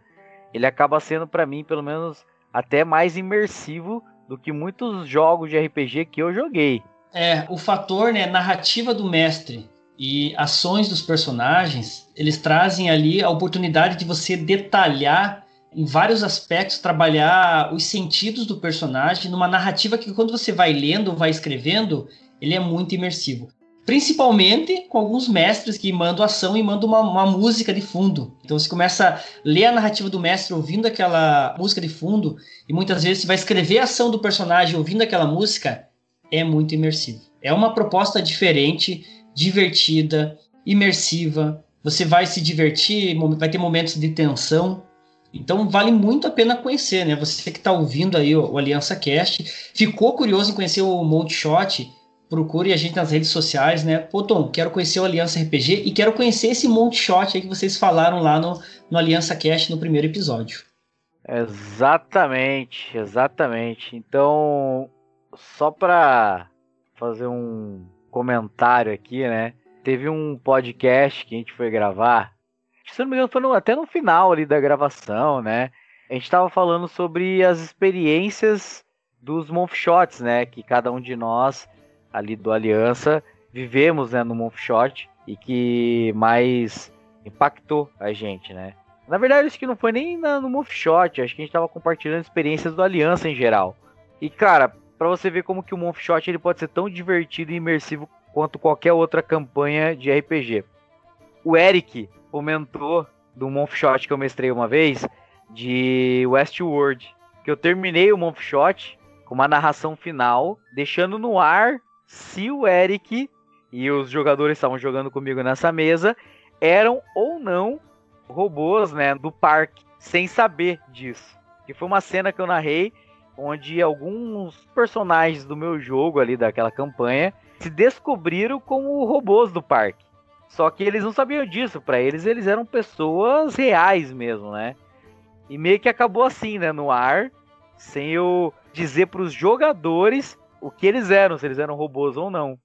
ele acaba sendo para mim, pelo menos, até mais imersivo do que muitos jogos de RPG que eu joguei. É, o fator, né, narrativa do mestre e ações dos personagens, eles trazem ali a oportunidade de você detalhar em vários aspectos, trabalhar os sentidos do personagem numa narrativa que quando você vai lendo, vai escrevendo, ele é muito imersivo. Principalmente com alguns mestres que mandam ação e mandam uma, uma, música de fundo. Então você começa a ler a narrativa do mestre ouvindo aquela música de fundo, e muitas vezes você vai escrever a ação do personagem ouvindo aquela música, é muito imersivo. É uma proposta diferente, divertida, imersiva. Você vai se divertir, vai ter momentos de tensão. Então vale muito a pena conhecer, né? Você que está ouvindo aí o, Aliança Cast, ficou curioso em conhecer o Monte Shot, procure a gente nas redes sociais, né? Pô, Tom, quero conhecer o Aliança RPG e quero conhecer esse monte shot aí que vocês falaram lá no, no Aliança Cast no primeiro episódio. Exatamente, exatamente. Então, só para fazer um comentário aqui, né? Teve um podcast que a gente foi gravar, se não me engano, foi no, até no final ali da gravação, né? A gente estava falando sobre as experiências dos Monfshots, né? Que cada um de nós ali do Aliança vivemos né, no Monfshot e que mais impactou a gente, né? Na verdade, acho que não foi nem na, no Monfshot, acho que a gente estava compartilhando experiências do Aliança em geral. E cara, para você ver como que o Monfshot ele pode ser tão divertido e imersivo quanto qualquer outra campanha de RPG. O Eric comentou do Monfshot que eu mestrei uma vez de Westworld, que eu terminei o Monfshot com uma narração final, deixando no ar se o Eric e os jogadores estavam jogando comigo nessa mesa eram ou não robôs, né, do parque, sem saber disso. Que foi uma cena que eu narrei onde alguns personagens do meu jogo ali daquela campanha se descobriram como robôs do parque. Só que eles não sabiam disso, para eles eles eram pessoas reais mesmo, né? E meio que acabou assim, né, no ar, sem eu dizer para os jogadores o que eles eram, se eles eram robôs ou não.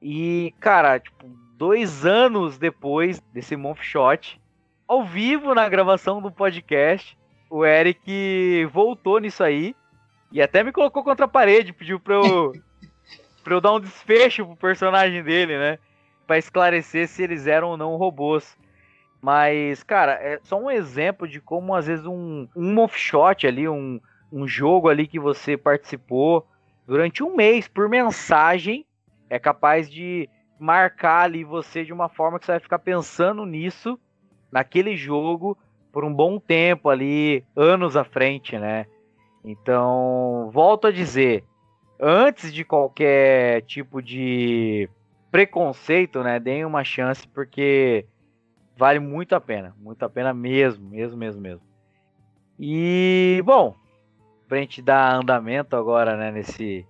E, cara, tipo, dois anos depois desse Month Shot, ao vivo na gravação do podcast, o Eric voltou nisso aí e até me colocou contra a parede, pediu pra eu, pra eu dar um desfecho pro personagem dele, né? Pra esclarecer se eles eram ou não robôs. Mas, cara, é só um exemplo de como às vezes um, um off-shot ali, um, um jogo ali que você participou durante um mês por mensagem é capaz de marcar ali você de uma forma que você vai ficar pensando nisso, naquele jogo, por um bom tempo ali, anos à frente, né? Então, volto a dizer, antes de qualquer tipo de preconceito, né, deem uma chance porque vale muito a pena, muito a pena mesmo, mesmo, mesmo, mesmo. E, bom, pra gente dar andamento agora, né, nesse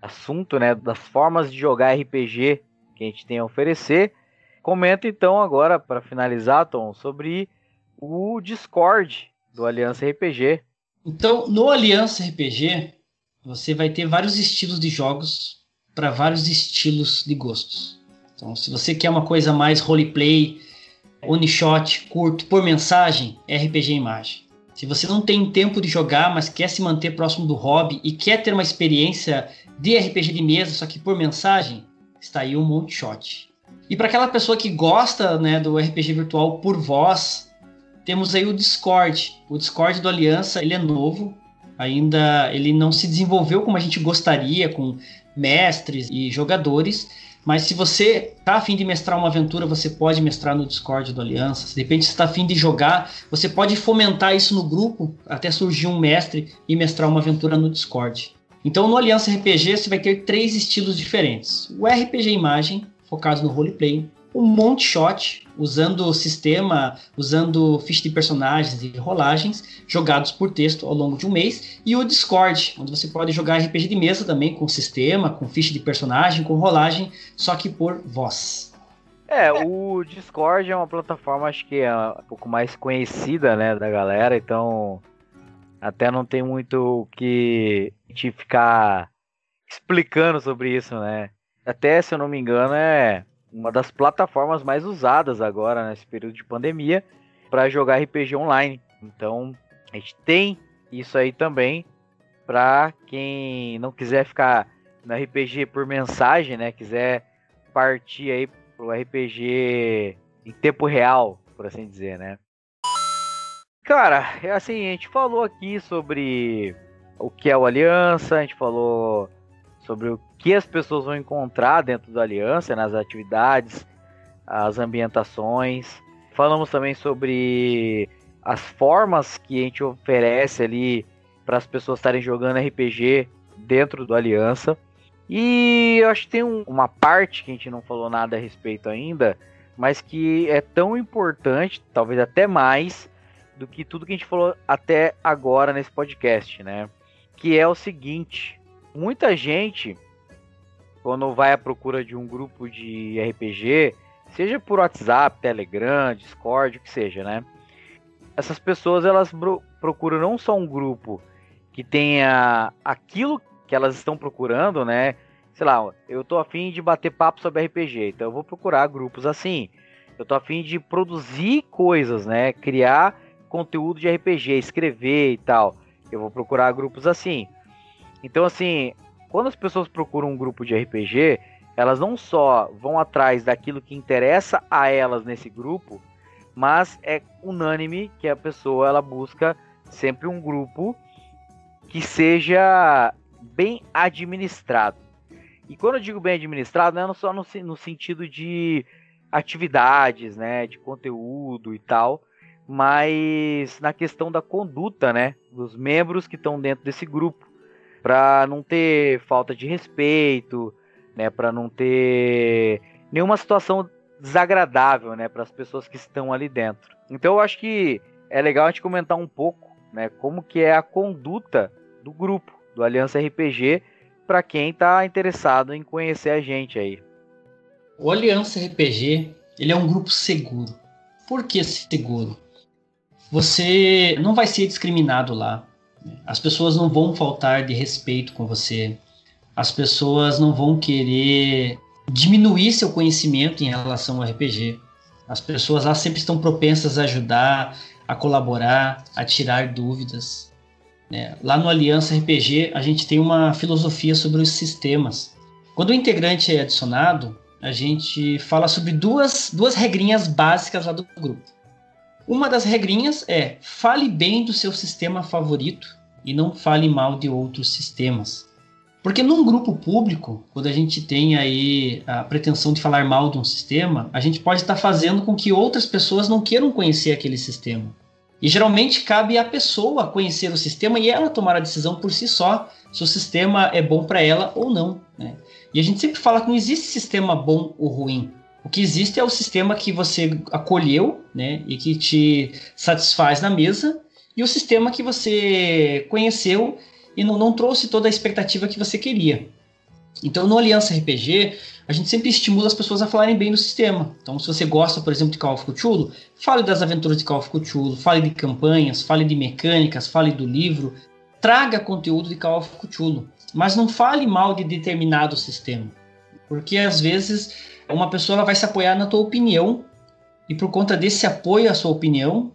assunto, né, das formas de jogar RPG que a gente tem a oferecer, comenta então agora, para finalizar, Tom, sobre o Discord do Aliança RPG. Então, no Aliança RPG, você vai ter vários estilos de jogos para vários estilos de gostos. Então, se você quer uma coisa mais roleplay, one shot, curto, por mensagem, RPG Imagem. Se você não tem tempo de jogar, mas quer se manter próximo do hobby e quer ter uma experiência de RPG de mesa, só que por mensagem, está aí o Monte Shot. E para aquela pessoa que gosta né, do RPG virtual por voz, temos aí o Discord. O Discord do Aliança ele é novo, ainda ele não se desenvolveu como a gente gostaria, com mestres e jogadores, mas se você tá afim de mestrar uma aventura, você pode mestrar no Discord do Aliança. Se de repente você está afim de jogar, você pode fomentar isso no grupo até surgir um mestre e mestrar uma aventura no Discord. Então no Aliança RPG você vai ter três estilos diferentes: o RPG Imagem, focado no roleplay, o Monte Shot, usando o sistema, usando ficha de personagens e rolagens jogados por texto ao longo de um mês, e o Discord, onde você pode jogar RPG de mesa também com sistema, com ficha de personagem, com rolagem, só que por voz. É, o Discord é uma plataforma acho que é um pouco mais conhecida, né, da galera, então até não tem muito o que a gente ficar explicando sobre isso, né? Até, se eu não me engano, é uma das plataformas mais usadas agora nesse período de pandemia para jogar RPG online. Então, a gente tem isso aí também para quem não quiser ficar no RPG por mensagem, né? Quiser partir aí pro RPG em tempo real, por assim dizer, né? Cara, é assim, a gente falou aqui sobre o que é o Aliança, a gente falou sobre o que as pessoas vão encontrar dentro da Aliança, nas atividades, as ambientações. Falamos também sobre as formas que a gente oferece ali para as pessoas estarem jogando RPG dentro do Aliança. E eu acho que tem um, uma parte que a gente não falou nada a respeito ainda, mas que é tão importante, talvez até mais, do que tudo que a gente falou até agora nesse podcast, né? Que é o seguinte: muita gente quando vai à procura de um grupo de RPG, seja por WhatsApp, Telegram, Discord, o que seja, né? Essas pessoas elas procuram não só um grupo que tenha aquilo que elas estão procurando, né? Sei lá, eu tô afim de bater papo sobre RPG, então eu vou procurar grupos assim, eu tô afim de produzir coisas, né? Criar conteúdo de RPG, escrever e tal. Eu vou procurar grupos assim. Então, assim, quando as pessoas procuram um grupo de RPG, elas não só vão atrás daquilo que interessa a elas nesse grupo, mas é unânime que a pessoa ela busca sempre um grupo que seja bem administrado. E quando eu digo bem administrado, não é só no, no sentido de atividades, né, de conteúdo e tal, mas na questão da conduta, né, dos membros que estão dentro desse grupo, para não ter falta de respeito, né, para não ter nenhuma situação desagradável, né, para as pessoas que estão ali dentro. Então eu acho que é legal a gente comentar um pouco, né, como que é a conduta do grupo do Aliança RPG para quem está interessado em conhecer a gente aí. O Aliança RPG ele é um grupo seguro. Por que seguro? Você não vai ser discriminado lá. As pessoas não vão faltar de respeito com você. As pessoas não vão querer diminuir seu conhecimento em relação ao RPG. As pessoas lá sempre estão propensas a ajudar, a colaborar, a tirar dúvidas. É, lá no Aliança RPG, a gente tem uma filosofia sobre os sistemas. Quando o integrante é adicionado, a gente fala sobre duas, duas regrinhas básicas lá do grupo. Uma das regrinhas é fale bem do seu sistema favorito e não fale mal de outros sistemas. Porque num grupo público, quando a gente tem aí a pretensão de falar mal de um sistema, a gente pode estar fazendo com que outras pessoas não queiram conhecer aquele sistema. E geralmente cabe à pessoa conhecer o sistema e ela tomar a decisão por si só se o sistema é bom para ela ou não. Né? E a gente sempre fala que não existe sistema bom ou ruim. O que existe é o sistema que você acolheu né, e que te satisfaz na mesa, e o sistema que você conheceu e não, não trouxe toda a expectativa que você queria. Então, no Aliança RPG, a gente sempre estimula as pessoas a falarem bem do sistema. Então, se você gosta, por exemplo, de Call of Cthulhu, fale das aventuras de Call of Cthulhu, fale de campanhas, fale de mecânicas, fale do livro, traga conteúdo de Call of Cthulhu, mas não fale mal de determinado sistema. Porque às vezes uma pessoa vai se apoiar na tua opinião e por conta desse apoio à sua opinião,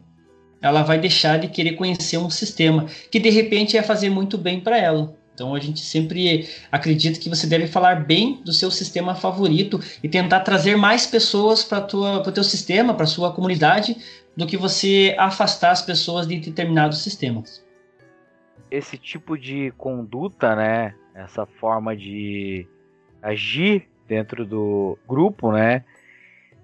ela vai deixar de querer conhecer um sistema que de repente ia fazer muito bem para ela. Então a gente sempre acredita que você deve falar bem do seu sistema favorito e tentar trazer mais pessoas para o teu sistema, para sua comunidade, do que você afastar as pessoas de determinados sistemas. Esse tipo de conduta, né, essa forma de agir dentro do grupo, né,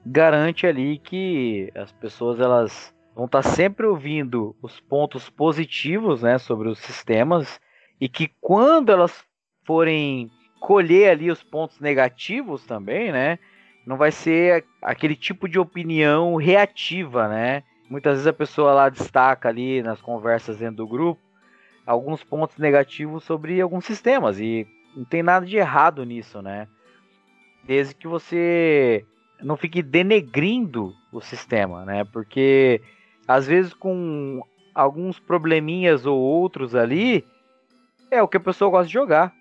garante ali que as pessoas elas vão estar tá sempre ouvindo os pontos positivos, né, sobre os sistemas e que quando elas forem colher ali os pontos negativos também, né, não vai ser aquele tipo de opinião reativa, né? Muitas vezes a pessoa lá destaca ali nas conversas dentro do grupo alguns pontos negativos sobre alguns sistemas e não tem nada de errado nisso, né? Desde que você não fique denegrindo o sistema, né? Porque às vezes com alguns probleminhas ou outros ali, é o que a pessoa gosta de jogar.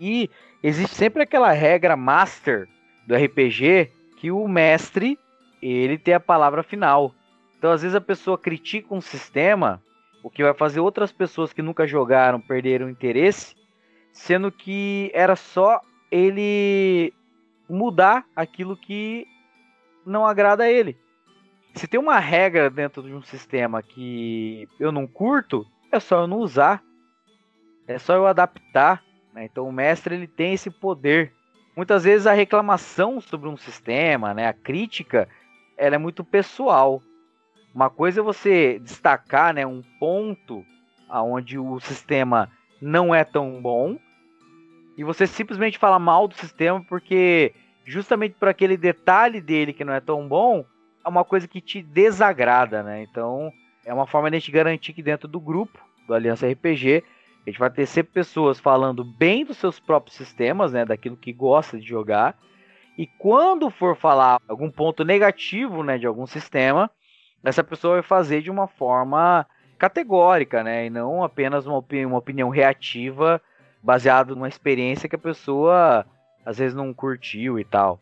E existe sempre aquela regra master do RPG que o mestre, ele tem a palavra final. Então, às vezes a pessoa critica um sistema, o que vai fazer outras pessoas que nunca jogaram perderam interesse, sendo que era só ele mudar aquilo que não agrada a ele se tem uma regra dentro de um sistema que eu não curto, é só eu não usar. É só eu adaptar. Né? Então o mestre ele tem esse poder. Muitas vezes a reclamação sobre um sistema, né, a crítica, ela é muito pessoal. Uma coisa é você destacar né, um ponto aonde o sistema não é tão bom e você simplesmente fala mal do sistema porque justamente por aquele detalhe dele que não é tão bom, é uma coisa que te desagrada, né? Então, é uma forma de a gente garantir que dentro do grupo do Aliança RPG, a gente vai ter sempre pessoas falando bem dos seus próprios sistemas, né? Daquilo que gosta de jogar. E quando for falar algum ponto negativo, né, de algum sistema, essa pessoa vai fazer de uma forma categórica, né? E não apenas uma, opini uma opinião reativa baseada numa experiência que a pessoa às vezes não curtiu e tal.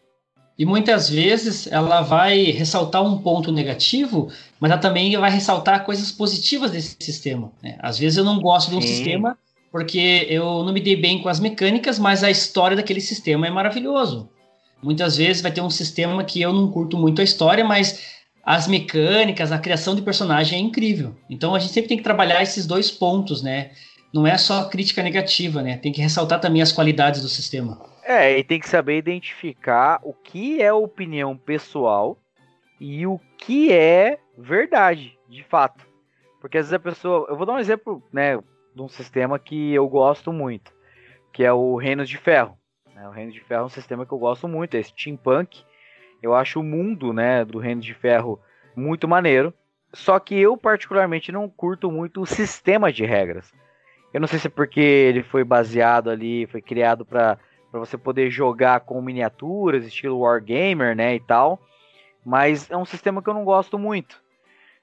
E muitas vezes ela vai ressaltar um ponto negativo, mas ela também vai ressaltar coisas positivas desse sistema. Né? Às vezes eu não gosto de um sistema porque eu não me dei bem com as mecânicas, mas a história daquele sistema é maravilhoso. Muitas vezes vai ter um sistema que eu não curto muito a história, mas as mecânicas, a criação de personagem é incrível. Então a gente sempre tem que trabalhar esses dois pontos, né? Não é só crítica negativa, né? Tem que ressaltar também as qualidades do sistema. É, e tem que saber identificar o que é opinião pessoal e o que é verdade, de fato. Porque às vezes a pessoa. Eu vou dar um exemplo, né? De um sistema que eu gosto muito, que é o Reinos de Ferro. Né? O Reino de Ferro é um sistema que eu gosto muito, é steampunk. Eu acho o mundo né, do Reino de Ferro muito maneiro. Só que eu, particularmente, não curto muito o sistema de regras. Eu não sei se é porque ele foi baseado ali, foi criado para você poder jogar com miniaturas, estilo Wargamer, né, e tal. Mas é um sistema que eu não gosto muito.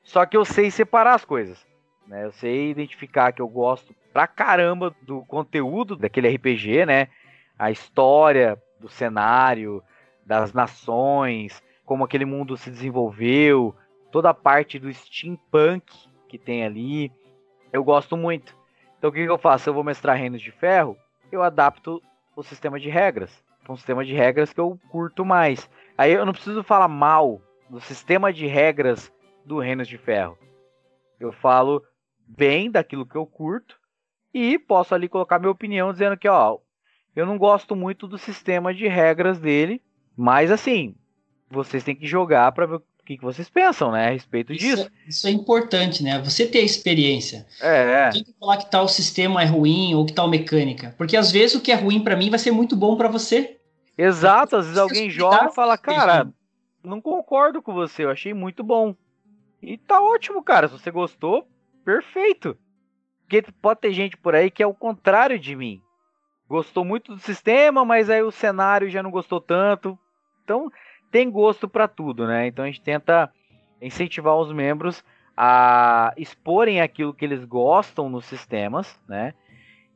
Só que eu sei separar as coisas. Né? Eu sei identificar que eu gosto pra caramba do conteúdo daquele RPG, né? a história do cenário, das nações, como aquele mundo se desenvolveu, toda a parte do steampunk que tem ali. Eu gosto muito. Então o que, que eu faço? Eu vou mestrar Reinos de Ferro, eu adapto o sistema de regras. Um sistema de regras que eu curto mais. Aí eu não preciso falar mal do sistema de regras do Reinos de Ferro. Eu falo bem daquilo que eu curto e posso ali colocar minha opinião dizendo que, ó, eu não gosto muito do sistema de regras dele, mas assim, vocês têm que jogar para ver que, que vocês pensam, né, a respeito isso, disso. Isso é importante, né? Você ter a experiência. É. Tem que falar que tal sistema é ruim ou que tal mecânica, porque às vezes o que é ruim para mim vai ser muito bom para você. Exato, às vezes alguém joga e fala, cara, não concordo com você, eu achei muito bom. E tá ótimo, cara. Se você gostou, perfeito. Porque pode ter gente por aí que é o contrário de mim gostou muito do sistema, mas aí o cenário já não gostou tanto. Então, tem gosto para tudo, né? Então a gente tenta incentivar os membros a exporem aquilo que eles gostam nos sistemas, né?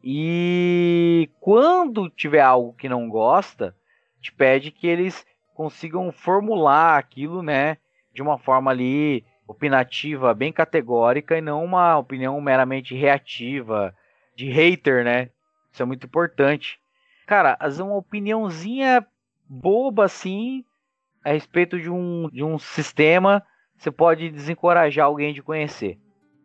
E quando tiver algo que não gosta, te pede que eles consigam formular aquilo, né, de uma forma ali opinativa, bem categórica e não uma opinião meramente reativa de hater, né? Isso é muito importante. Cara, uma opiniãozinha boba assim a respeito de um, de um sistema, você pode desencorajar alguém de conhecer.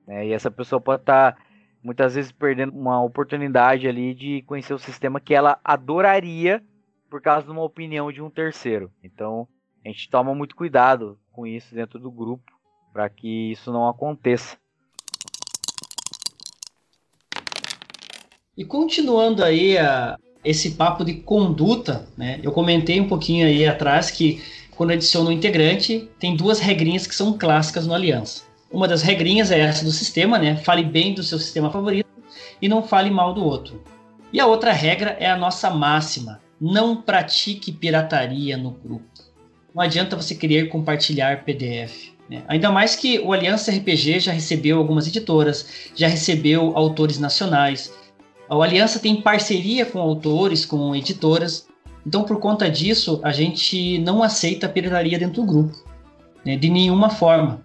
Né? E essa pessoa pode estar tá, muitas vezes perdendo uma oportunidade ali de conhecer o sistema que ela adoraria por causa de uma opinião de um terceiro. Então a gente toma muito cuidado com isso dentro do grupo para que isso não aconteça. E continuando aí a, esse papo de conduta, né? Eu comentei um pouquinho aí atrás que quando adiciona um integrante, tem duas regrinhas que são clássicas no Aliança. Uma das regrinhas é essa do sistema, né? Fale bem do seu sistema favorito e não fale mal do outro. E a outra regra é a nossa máxima: não pratique pirataria no grupo. Não adianta você querer compartilhar PDF. Né? Ainda mais que o Aliança RPG já recebeu algumas editoras, já recebeu autores nacionais, a Aliança tem parceria com autores, com editoras. Então, por conta disso, a gente não aceita pirataria dentro do grupo, né, de nenhuma forma.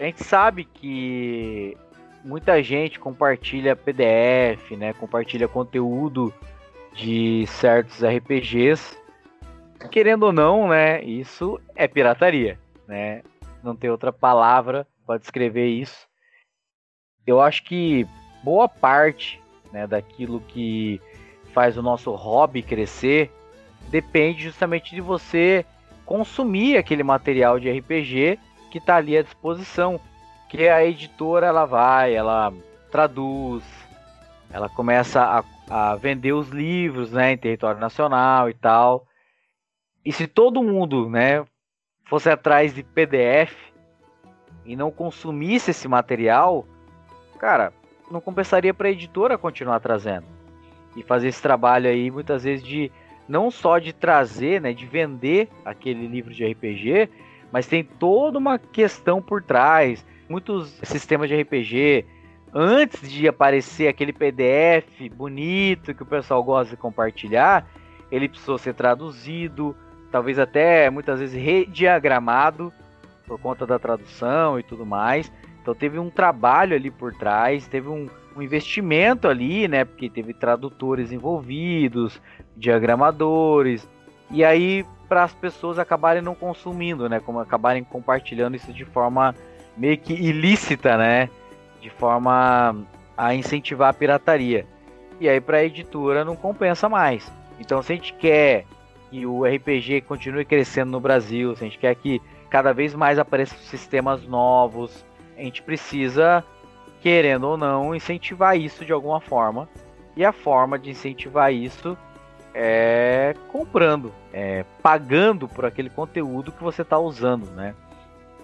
A gente sabe que muita gente compartilha PDF, né, compartilha conteúdo de certos RPGs. Querendo ou não, né, isso é pirataria, né? Não tem outra palavra para descrever isso. Eu acho que boa parte né, daquilo que faz o nosso hobby crescer, depende justamente de você consumir aquele material de RPG que está ali à disposição. Que a editora ela vai, ela traduz, ela começa a, a vender os livros né, em território nacional e tal. E se todo mundo né, fosse atrás de PDF e não consumisse esse material, cara, não compensaria para a editora continuar trazendo e fazer esse trabalho aí muitas vezes de não só de trazer, né, de vender aquele livro de RPG, mas tem toda uma questão por trás. Muitos sistemas de RPG, antes de aparecer aquele PDF bonito que o pessoal gosta de compartilhar, ele precisou ser traduzido, talvez até muitas vezes rediagramado por conta da tradução e tudo mais. Então teve um trabalho ali por trás, teve um, um investimento ali, né? Porque teve tradutores envolvidos, diagramadores, e aí para as pessoas acabarem não consumindo, né? Como acabarem compartilhando isso de forma meio que ilícita, né? De forma a incentivar a pirataria. E aí para a editora não compensa mais. Então se a gente quer que o RPG continue crescendo no Brasil, se a gente quer que cada vez mais apareçam sistemas novos, a gente precisa, querendo ou não, incentivar isso de alguma forma. E a forma de incentivar isso é comprando, é pagando por aquele conteúdo que você está usando, né?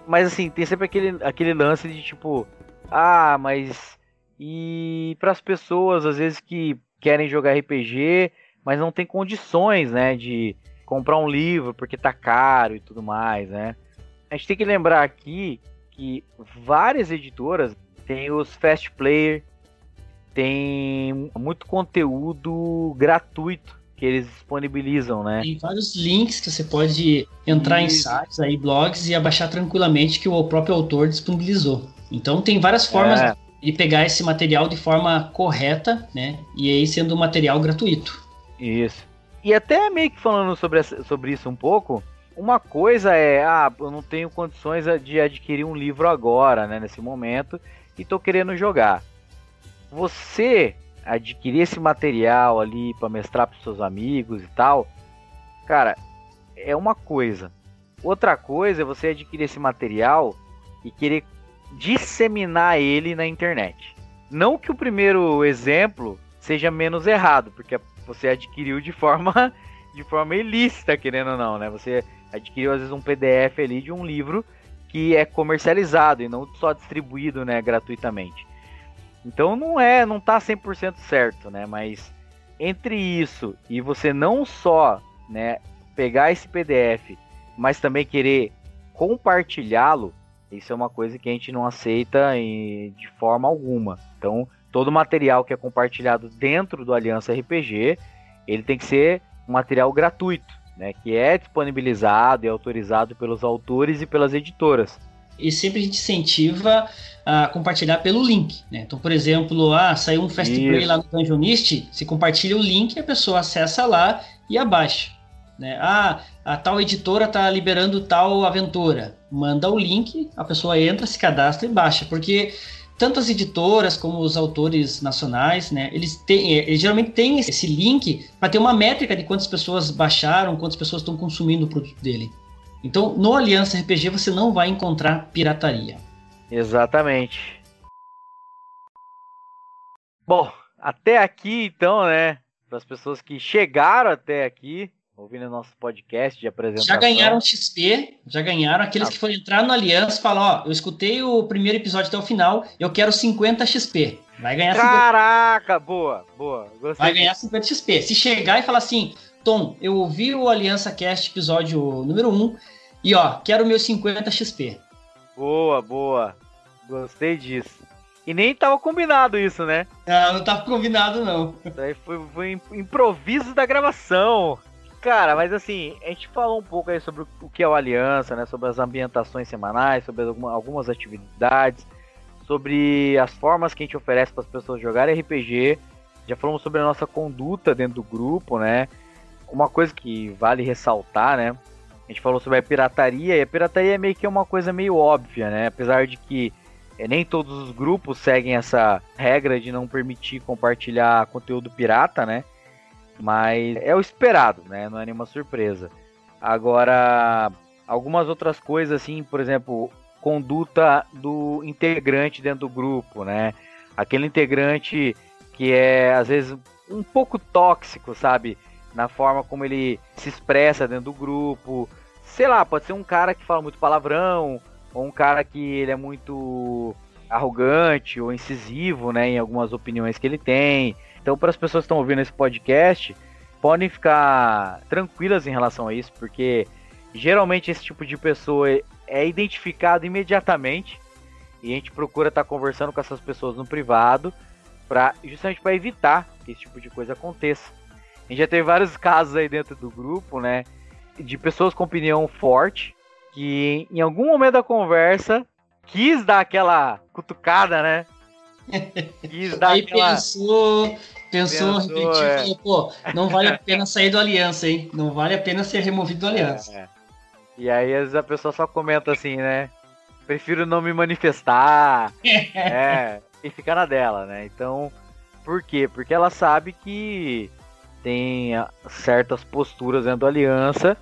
Mas assim, tem sempre aquele, aquele lance de tipo, ah, mas e para as pessoas às vezes que querem jogar RPG, mas não tem condições, né, de comprar um livro porque tá caro e tudo mais, né? A gente tem que lembrar aqui que várias editoras têm os Fast Player, tem muito conteúdo gratuito que eles disponibilizam, né? Tem vários links que você pode entrar e... em sites aí, blogs e abaixar tranquilamente que o próprio autor disponibilizou. Então tem várias formas é. de pegar esse material de forma correta, né? E aí sendo um material gratuito. Isso. E até meio que falando sobre, sobre isso um pouco, uma coisa é, ah, eu não tenho condições de adquirir um livro agora, né, nesse momento, e tô querendo jogar. Você adquirir esse material ali para mestrar para seus amigos e tal, cara, é uma coisa. Outra coisa é você adquirir esse material e querer disseminar ele na internet. Não que o primeiro exemplo seja menos errado, porque você adquiriu de forma de forma ilícita, querendo ou não, né? Você adquiriu às vezes um PDF ali de um livro que é comercializado e não só distribuído, né, gratuitamente. Então não é, não tá 100% certo, né? Mas entre isso e você não só, né, pegar esse PDF, mas também querer compartilhá-lo, isso é uma coisa que a gente não aceita em, de forma alguma. Então, todo material que é compartilhado dentro do Aliança RPG, ele tem que ser um material gratuito, né, que é disponibilizado e autorizado pelos autores e pelas editoras e sempre a gente incentiva a compartilhar pelo link. Né? Então, por exemplo, ah, saiu um Fast Play lá no Dungeonist, se compartilha o link, a pessoa acessa lá e abaixa. Né? Ah, a tal editora está liberando tal aventura. Manda o link, a pessoa entra, se cadastra e baixa, porque tanto as editoras como os autores nacionais, né, eles, têm, eh, eles geralmente têm esse link para ter uma métrica de quantas pessoas baixaram, quantas pessoas estão consumindo o produto dele. Então, no Aliança RPG você não vai encontrar pirataria. Exatamente. Bom, até aqui então, né? Para as pessoas que chegaram até aqui, ouvindo nosso podcast de apresentação. Já ganharam XP, já ganharam. Aqueles ah. que foram entrar no Aliança falam: Ó, eu escutei o primeiro episódio até o final, eu quero 50 XP. Vai ganhar Caraca, 50... boa, boa. Gostei Vai ganhar 50 XP. Se chegar e falar assim: Tom, eu ouvi o Aliança Cast episódio número 1 e ó, quero meus 50 XP. Boa, boa. Gostei disso. E nem tava combinado isso, né? Ah, não tava combinado, não. Isso aí foi, foi improviso da gravação. Cara, mas assim, a gente falou um pouco aí sobre o que é o Aliança, né? Sobre as ambientações semanais, sobre algumas atividades, sobre as formas que a gente oferece para as pessoas jogarem RPG. Já falamos sobre a nossa conduta dentro do grupo, né? Uma coisa que vale ressaltar, né? A gente falou sobre a pirataria, e a pirataria é meio que uma coisa meio óbvia, né? Apesar de que é, nem todos os grupos seguem essa regra de não permitir compartilhar conteúdo pirata, né? Mas é o esperado, né? Não é nenhuma surpresa. Agora, algumas outras coisas, assim, por exemplo, conduta do integrante dentro do grupo, né? Aquele integrante que é, às vezes, um pouco tóxico, sabe? Na forma como ele se expressa dentro do grupo, sei lá, pode ser um cara que fala muito palavrão, ou um cara que ele é muito arrogante ou incisivo, né, em algumas opiniões que ele tem. Então, para as pessoas que estão ouvindo esse podcast, podem ficar tranquilas em relação a isso, porque geralmente esse tipo de pessoa é identificado imediatamente e a gente procura estar tá conversando com essas pessoas no privado para justamente para evitar que esse tipo de coisa aconteça. A gente já teve vários casos aí dentro do grupo, né, de pessoas com opinião forte que em algum momento da conversa quis dar aquela cutucada, né? Aí aquela... pensou, pensou, pensou refletiu é. falou, pô, não vale a pena sair do Aliança, hein? Não vale a pena ser removido do Aliança. É. E aí às vezes a pessoa só comenta assim, né? Prefiro não me manifestar. é, e ficar na dela, né? Então, por quê? Porque ela sabe que tem certas posturas dentro da aliança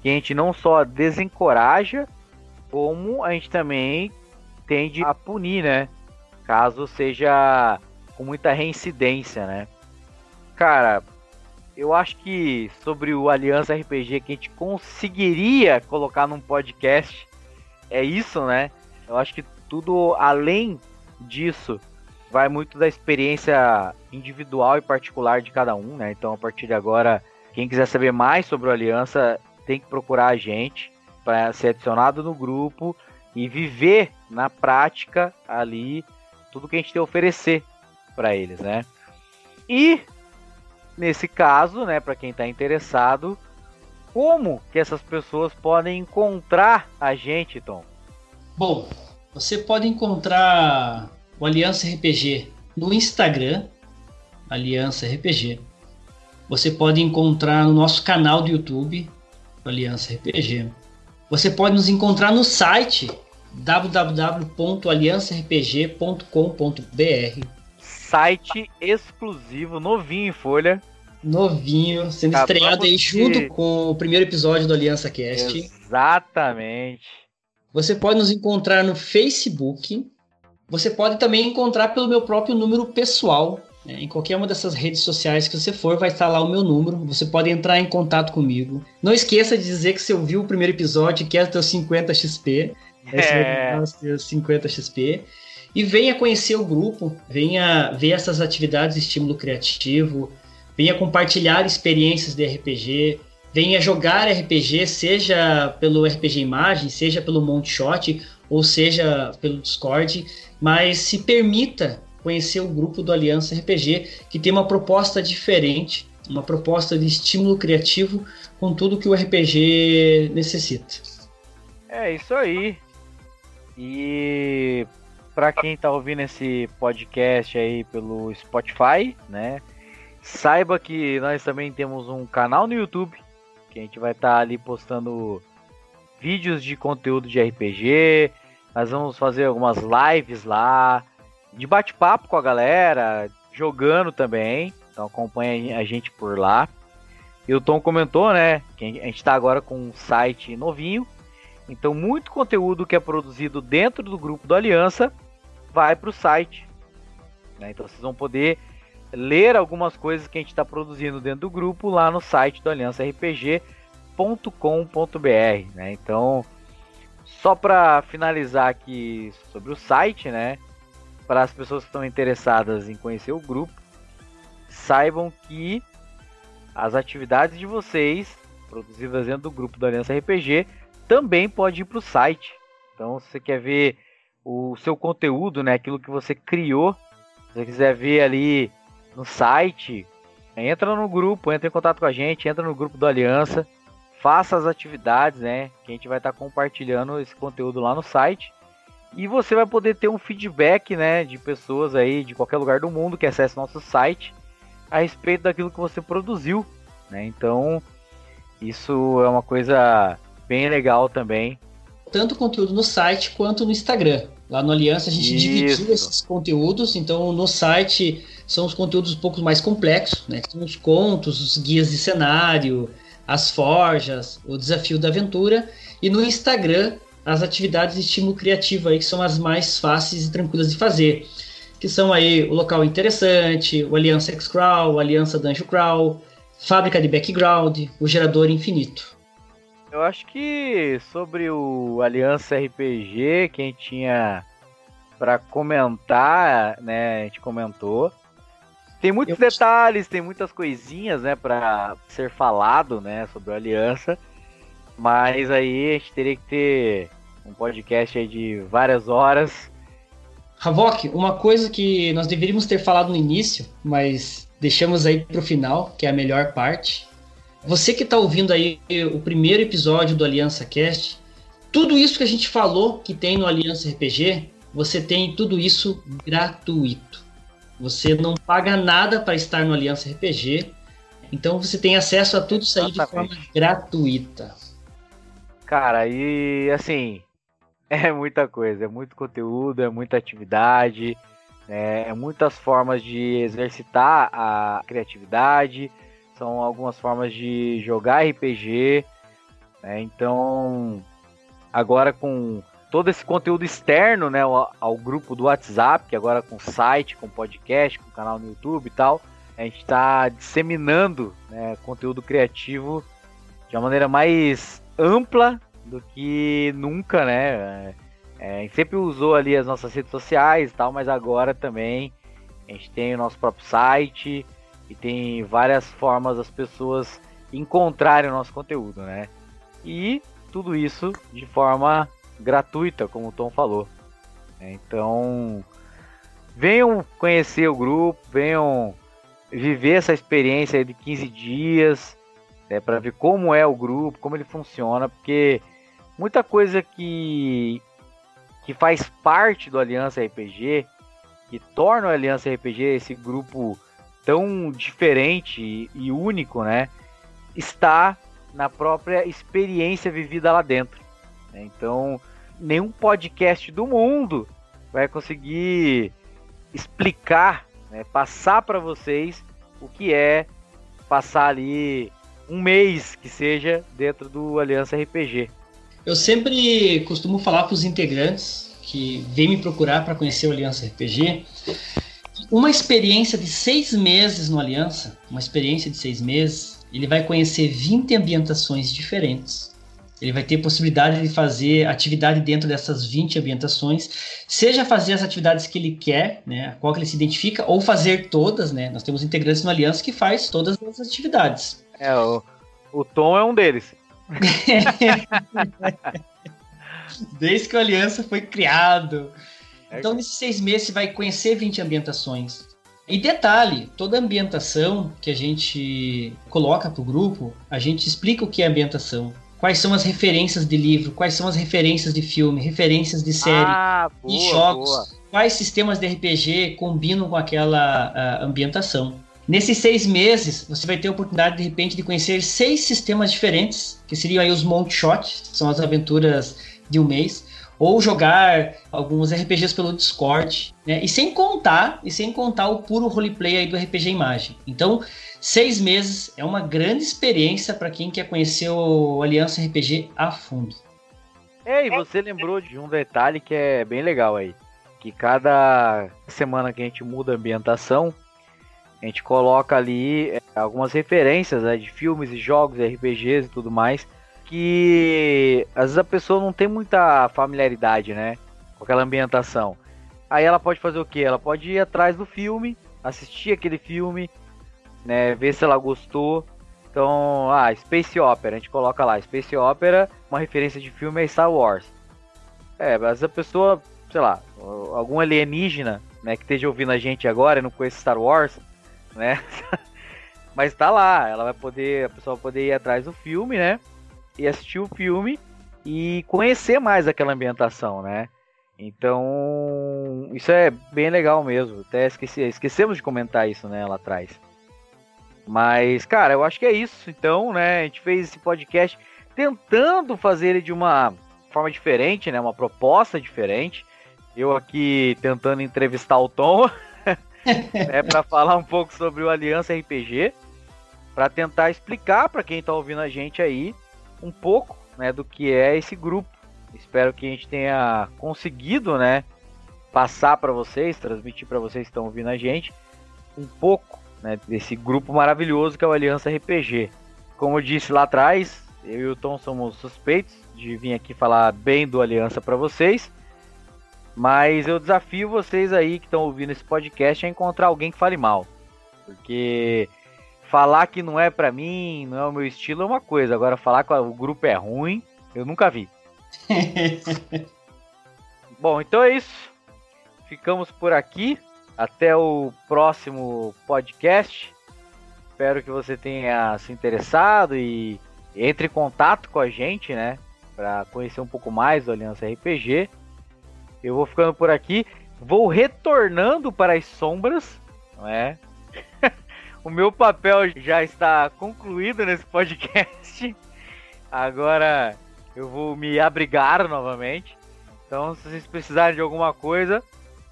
que a gente não só desencoraja, como a gente também tende a punir, né? Caso seja com muita reincidência, né? Cara, eu acho que sobre o Aliança RPG que a gente conseguiria colocar num podcast é isso, né? Eu acho que tudo além disso vai muito da experiência individual e particular de cada um, né? Então, a partir de agora, quem quiser saber mais sobre o Aliança tem que procurar a gente para ser adicionado no grupo e viver na prática ali tudo que a gente tem a oferecer para eles, né? E nesse caso, né, para quem está interessado, como que essas pessoas podem encontrar a gente, Tom? Bom, você pode encontrar o Aliança RPG no Instagram, Aliança RPG. Você pode encontrar no nosso canal do YouTube, Aliança RPG. Você pode nos encontrar no site www.aliançarpg.com.br. Site exclusivo, novinho em folha. Novinho, sendo Acabamos estreado aí junto com o primeiro episódio do Aliança Cast. Exatamente. Você pode nos encontrar no Facebook, você pode também encontrar pelo meu próprio número pessoal. Né? Em qualquer uma dessas redes sociais que você for, vai estar lá o meu número. Você pode entrar em contato comigo. Não esqueça de dizer que você ouviu o primeiro episódio e quer ter 50 XP. É. Ter 50 XP. E venha conhecer o grupo, venha ver essas atividades de estímulo criativo, venha compartilhar experiências de RPG, venha jogar RPG, seja pelo RPG Imagem, seja pelo Montshot, ou seja pelo Discord mas se permita conhecer o grupo do Aliança RPG, que tem uma proposta diferente, uma proposta de estímulo criativo com tudo que o RPG necessita. É isso aí. E para quem está ouvindo esse podcast aí pelo Spotify, né? Saiba que nós também temos um canal no YouTube que a gente vai estar tá ali postando vídeos de conteúdo de RPG, nós vamos fazer algumas lives lá, de bate-papo com a galera, jogando também. Então acompanha a gente por lá. E o Tom comentou, né, que a gente está agora com um site novinho. Então muito conteúdo que é produzido dentro do grupo do Aliança vai para o site. Né? Então vocês vão poder ler algumas coisas que a gente está produzindo dentro do grupo lá no site do aliançarpg.com.br. Né? Então só para finalizar aqui sobre o site, né? Para as pessoas que estão interessadas em conhecer o grupo, saibam que as atividades de vocês, produzidas dentro do grupo da Aliança RPG, também pode ir para o site. Então, se você quer ver o seu conteúdo, né, aquilo que você criou, se você quiser ver ali no site, entra no grupo, entra em contato com a gente, entra no grupo do Aliança faça as atividades, né? Que a gente vai estar tá compartilhando esse conteúdo lá no site. E você vai poder ter um feedback, né, de pessoas aí de qualquer lugar do mundo que acesse nosso site a respeito daquilo que você produziu, né? Então, isso é uma coisa bem legal também. Tanto conteúdo no site quanto no Instagram. Lá no Aliança a gente isso. dividiu esses conteúdos, então no site são os conteúdos um pouco mais complexos, né? São os contos, os guias de cenário, as forjas, o desafio da aventura e no Instagram as atividades de estímulo criativo aí que são as mais fáceis e tranquilas de fazer, que são aí o local interessante, o Aliança X-Crawl, o Aliança Dungeon Crawl, fábrica de background, o gerador infinito. Eu acho que sobre o Aliança RPG, quem tinha para comentar, né, a gente comentou. Tem muitos eu... detalhes, tem muitas coisinhas, né, para ser falado, né, sobre a aliança. Mas aí a gente teria que ter um podcast de várias horas. Havok, uma coisa que nós deveríamos ter falado no início, mas deixamos aí para o final, que é a melhor parte. Você que está ouvindo aí o primeiro episódio do Aliança Cast, tudo isso que a gente falou que tem no Aliança RPG, você tem tudo isso gratuito. Você não paga nada para estar no Aliança RPG, então você tem acesso a tudo isso aí de forma gratuita. Cara, e assim, é muita coisa, é muito conteúdo, é muita atividade, é, é muitas formas de exercitar a criatividade, são algumas formas de jogar RPG. Né? Então, agora com todo esse conteúdo externo né, ao, ao, grupo do WhatsApp, que agora com site, com podcast, com canal no YouTube e tal, a gente está disseminando né, conteúdo criativo de uma maneira mais ampla do que nunca, né? É, a gente sempre usou ali as nossas redes sociais e tal, mas agora também a gente tem o nosso próprio site e tem várias formas das pessoas encontrarem o nosso conteúdo, né? E tudo isso de forma gratuita, como o Tom falou. Então, venham conhecer o grupo, venham viver essa experiência de 15 dias, né, para ver como é o grupo, como ele funciona, porque muita coisa que que faz parte do Aliança RPG, que torna o Aliança RPG esse grupo tão diferente e único, né? Está na própria experiência vivida lá dentro. Né? Então, nenhum podcast do mundo vai conseguir explicar, né, passar para vocês o que é passar ali um mês que seja dentro do Aliança RPG. Eu sempre costumo falar para os integrantes que vêm me procurar para conhecer o Aliança RPG. Uma experiência de seis meses no Aliança, uma experiência de seis meses, ele vai conhecer 20 ambientações diferentes. Ele vai ter possibilidade de fazer atividade dentro dessas 20 ambientações, seja fazer as atividades que ele quer, né, a qual ele se identifica, ou fazer todas, né? Nós temos integrantes no Aliança que faz todas as atividades. É, o, o Tom é um deles. Desde que o Aliança foi criado. É então, nesses seis meses, você vai conhecer 20 ambientações. E detalhe, toda ambientação que a gente coloca para o grupo, a gente explica o que é ambientação. Quais são as referências de livro, quais são as referências de filme, referências de série ah, boa, e jogos. Boa. Quais sistemas de RPG combinam com aquela ambientação. Nesses seis meses, você vai ter a oportunidade, de repente, de conhecer seis sistemas diferentes, que seriam aí os Monk Shot, que são as aventuras de um mês, ou jogar alguns RPGs pelo Discord, né? E sem contar, e sem contar o puro roleplay aí do RPG Imagem. Então, seis meses é uma grande experiência para quem quer conhecer o Aliança RPG a fundo. Ei, você lembrou de um detalhe que é bem legal aí, que cada semana que a gente muda a ambientação, a gente coloca ali é, algumas referências né, de filmes e jogos, RPGs e tudo mais, que às vezes a pessoa não tem muita familiaridade, né, com aquela ambientação. Aí ela pode fazer o que? Ela pode ir atrás do filme, assistir aquele filme, né, ver se ela gostou. Então, ah, Space Opera, a gente coloca lá, Space Opera, uma referência de filme é Star Wars. É, às vezes a pessoa, sei lá, algum alienígena, né, que esteja ouvindo a gente agora e não conhece Star Wars, né? Mas tá lá, ela vai poder, a pessoa vai poder ir atrás do filme, né? E assistir o filme e conhecer mais aquela ambientação, né? Então, isso é bem legal mesmo. Até esqueci, esquecemos de comentar isso, né, lá atrás. Mas, cara, eu acho que é isso. Então, né, a gente fez esse podcast tentando fazer ele de uma forma diferente, né, uma proposta diferente. Eu aqui tentando entrevistar o Tom. né, para falar um pouco sobre o Aliança RPG, para tentar explicar para quem está ouvindo a gente aí um pouco, né, do que é esse grupo. Espero que a gente tenha conseguido, né, passar para vocês, transmitir para vocês que estão ouvindo a gente um pouco, né, desse grupo maravilhoso que é o Aliança RPG. Como eu disse lá atrás, eu e o Tom somos suspeitos de vir aqui falar bem do Aliança para vocês. Mas eu desafio vocês aí que estão ouvindo esse podcast a encontrar alguém que fale mal. Porque falar que não é para mim, não é o meu estilo é uma coisa. Agora falar que o grupo é ruim, eu nunca vi. Bom, então é isso. Ficamos por aqui. Até o próximo podcast. Espero que você tenha se interessado e entre em contato com a gente, né? Para conhecer um pouco mais do Aliança RPG. Eu vou ficando por aqui. Vou retornando para as sombras, não é? o meu papel já está concluído nesse podcast. Agora eu vou me abrigar novamente. Então, se vocês precisarem de alguma coisa,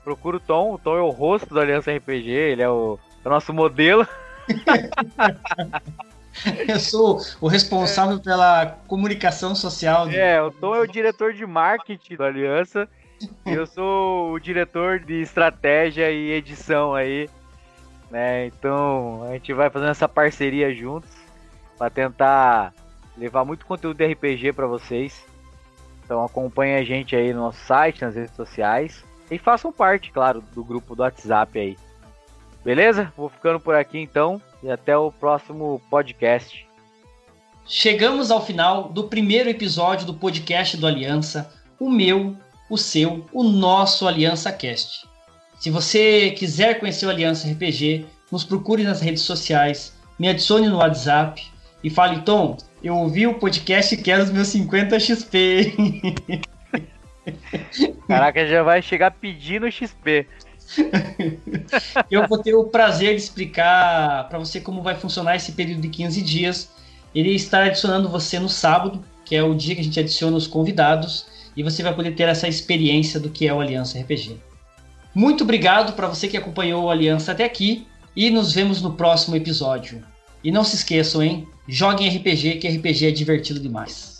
procura o Tom. O Tom é o rosto da Aliança RPG, ele é o, é o nosso modelo. Eu sou o responsável pela comunicação social. É, o Tom é o diretor de marketing da Aliança. E eu sou o diretor de estratégia e edição aí. Né? Então a gente vai fazendo essa parceria juntos para tentar levar muito conteúdo de RPG para vocês. Então acompanhe a gente aí no nosso site, nas redes sociais. E façam parte, claro, do grupo do WhatsApp aí. Beleza? Vou ficando por aqui então e até o próximo podcast. Chegamos ao final do primeiro episódio do podcast do Aliança, o meu, o seu, o nosso Aliança Cast. Se você quiser conhecer o Aliança RPG, nos procure nas redes sociais, me adicione no WhatsApp e fale, Tom, eu ouvi o podcast e quero os meus 50 XP. Caraca, já vai chegar pedindo XP. eu vou ter o prazer de explicar para você como vai funcionar esse período de 15 dias. Ele está adicionando você no sábado, que é o dia que a gente adiciona os convidados, e você vai poder ter essa experiência do que é o Aliança RPG. Muito obrigado para você que acompanhou o Aliança até aqui e nos vemos no próximo episódio. E não se esqueçam, hein? Joguem RPG, que RPG é divertido demais.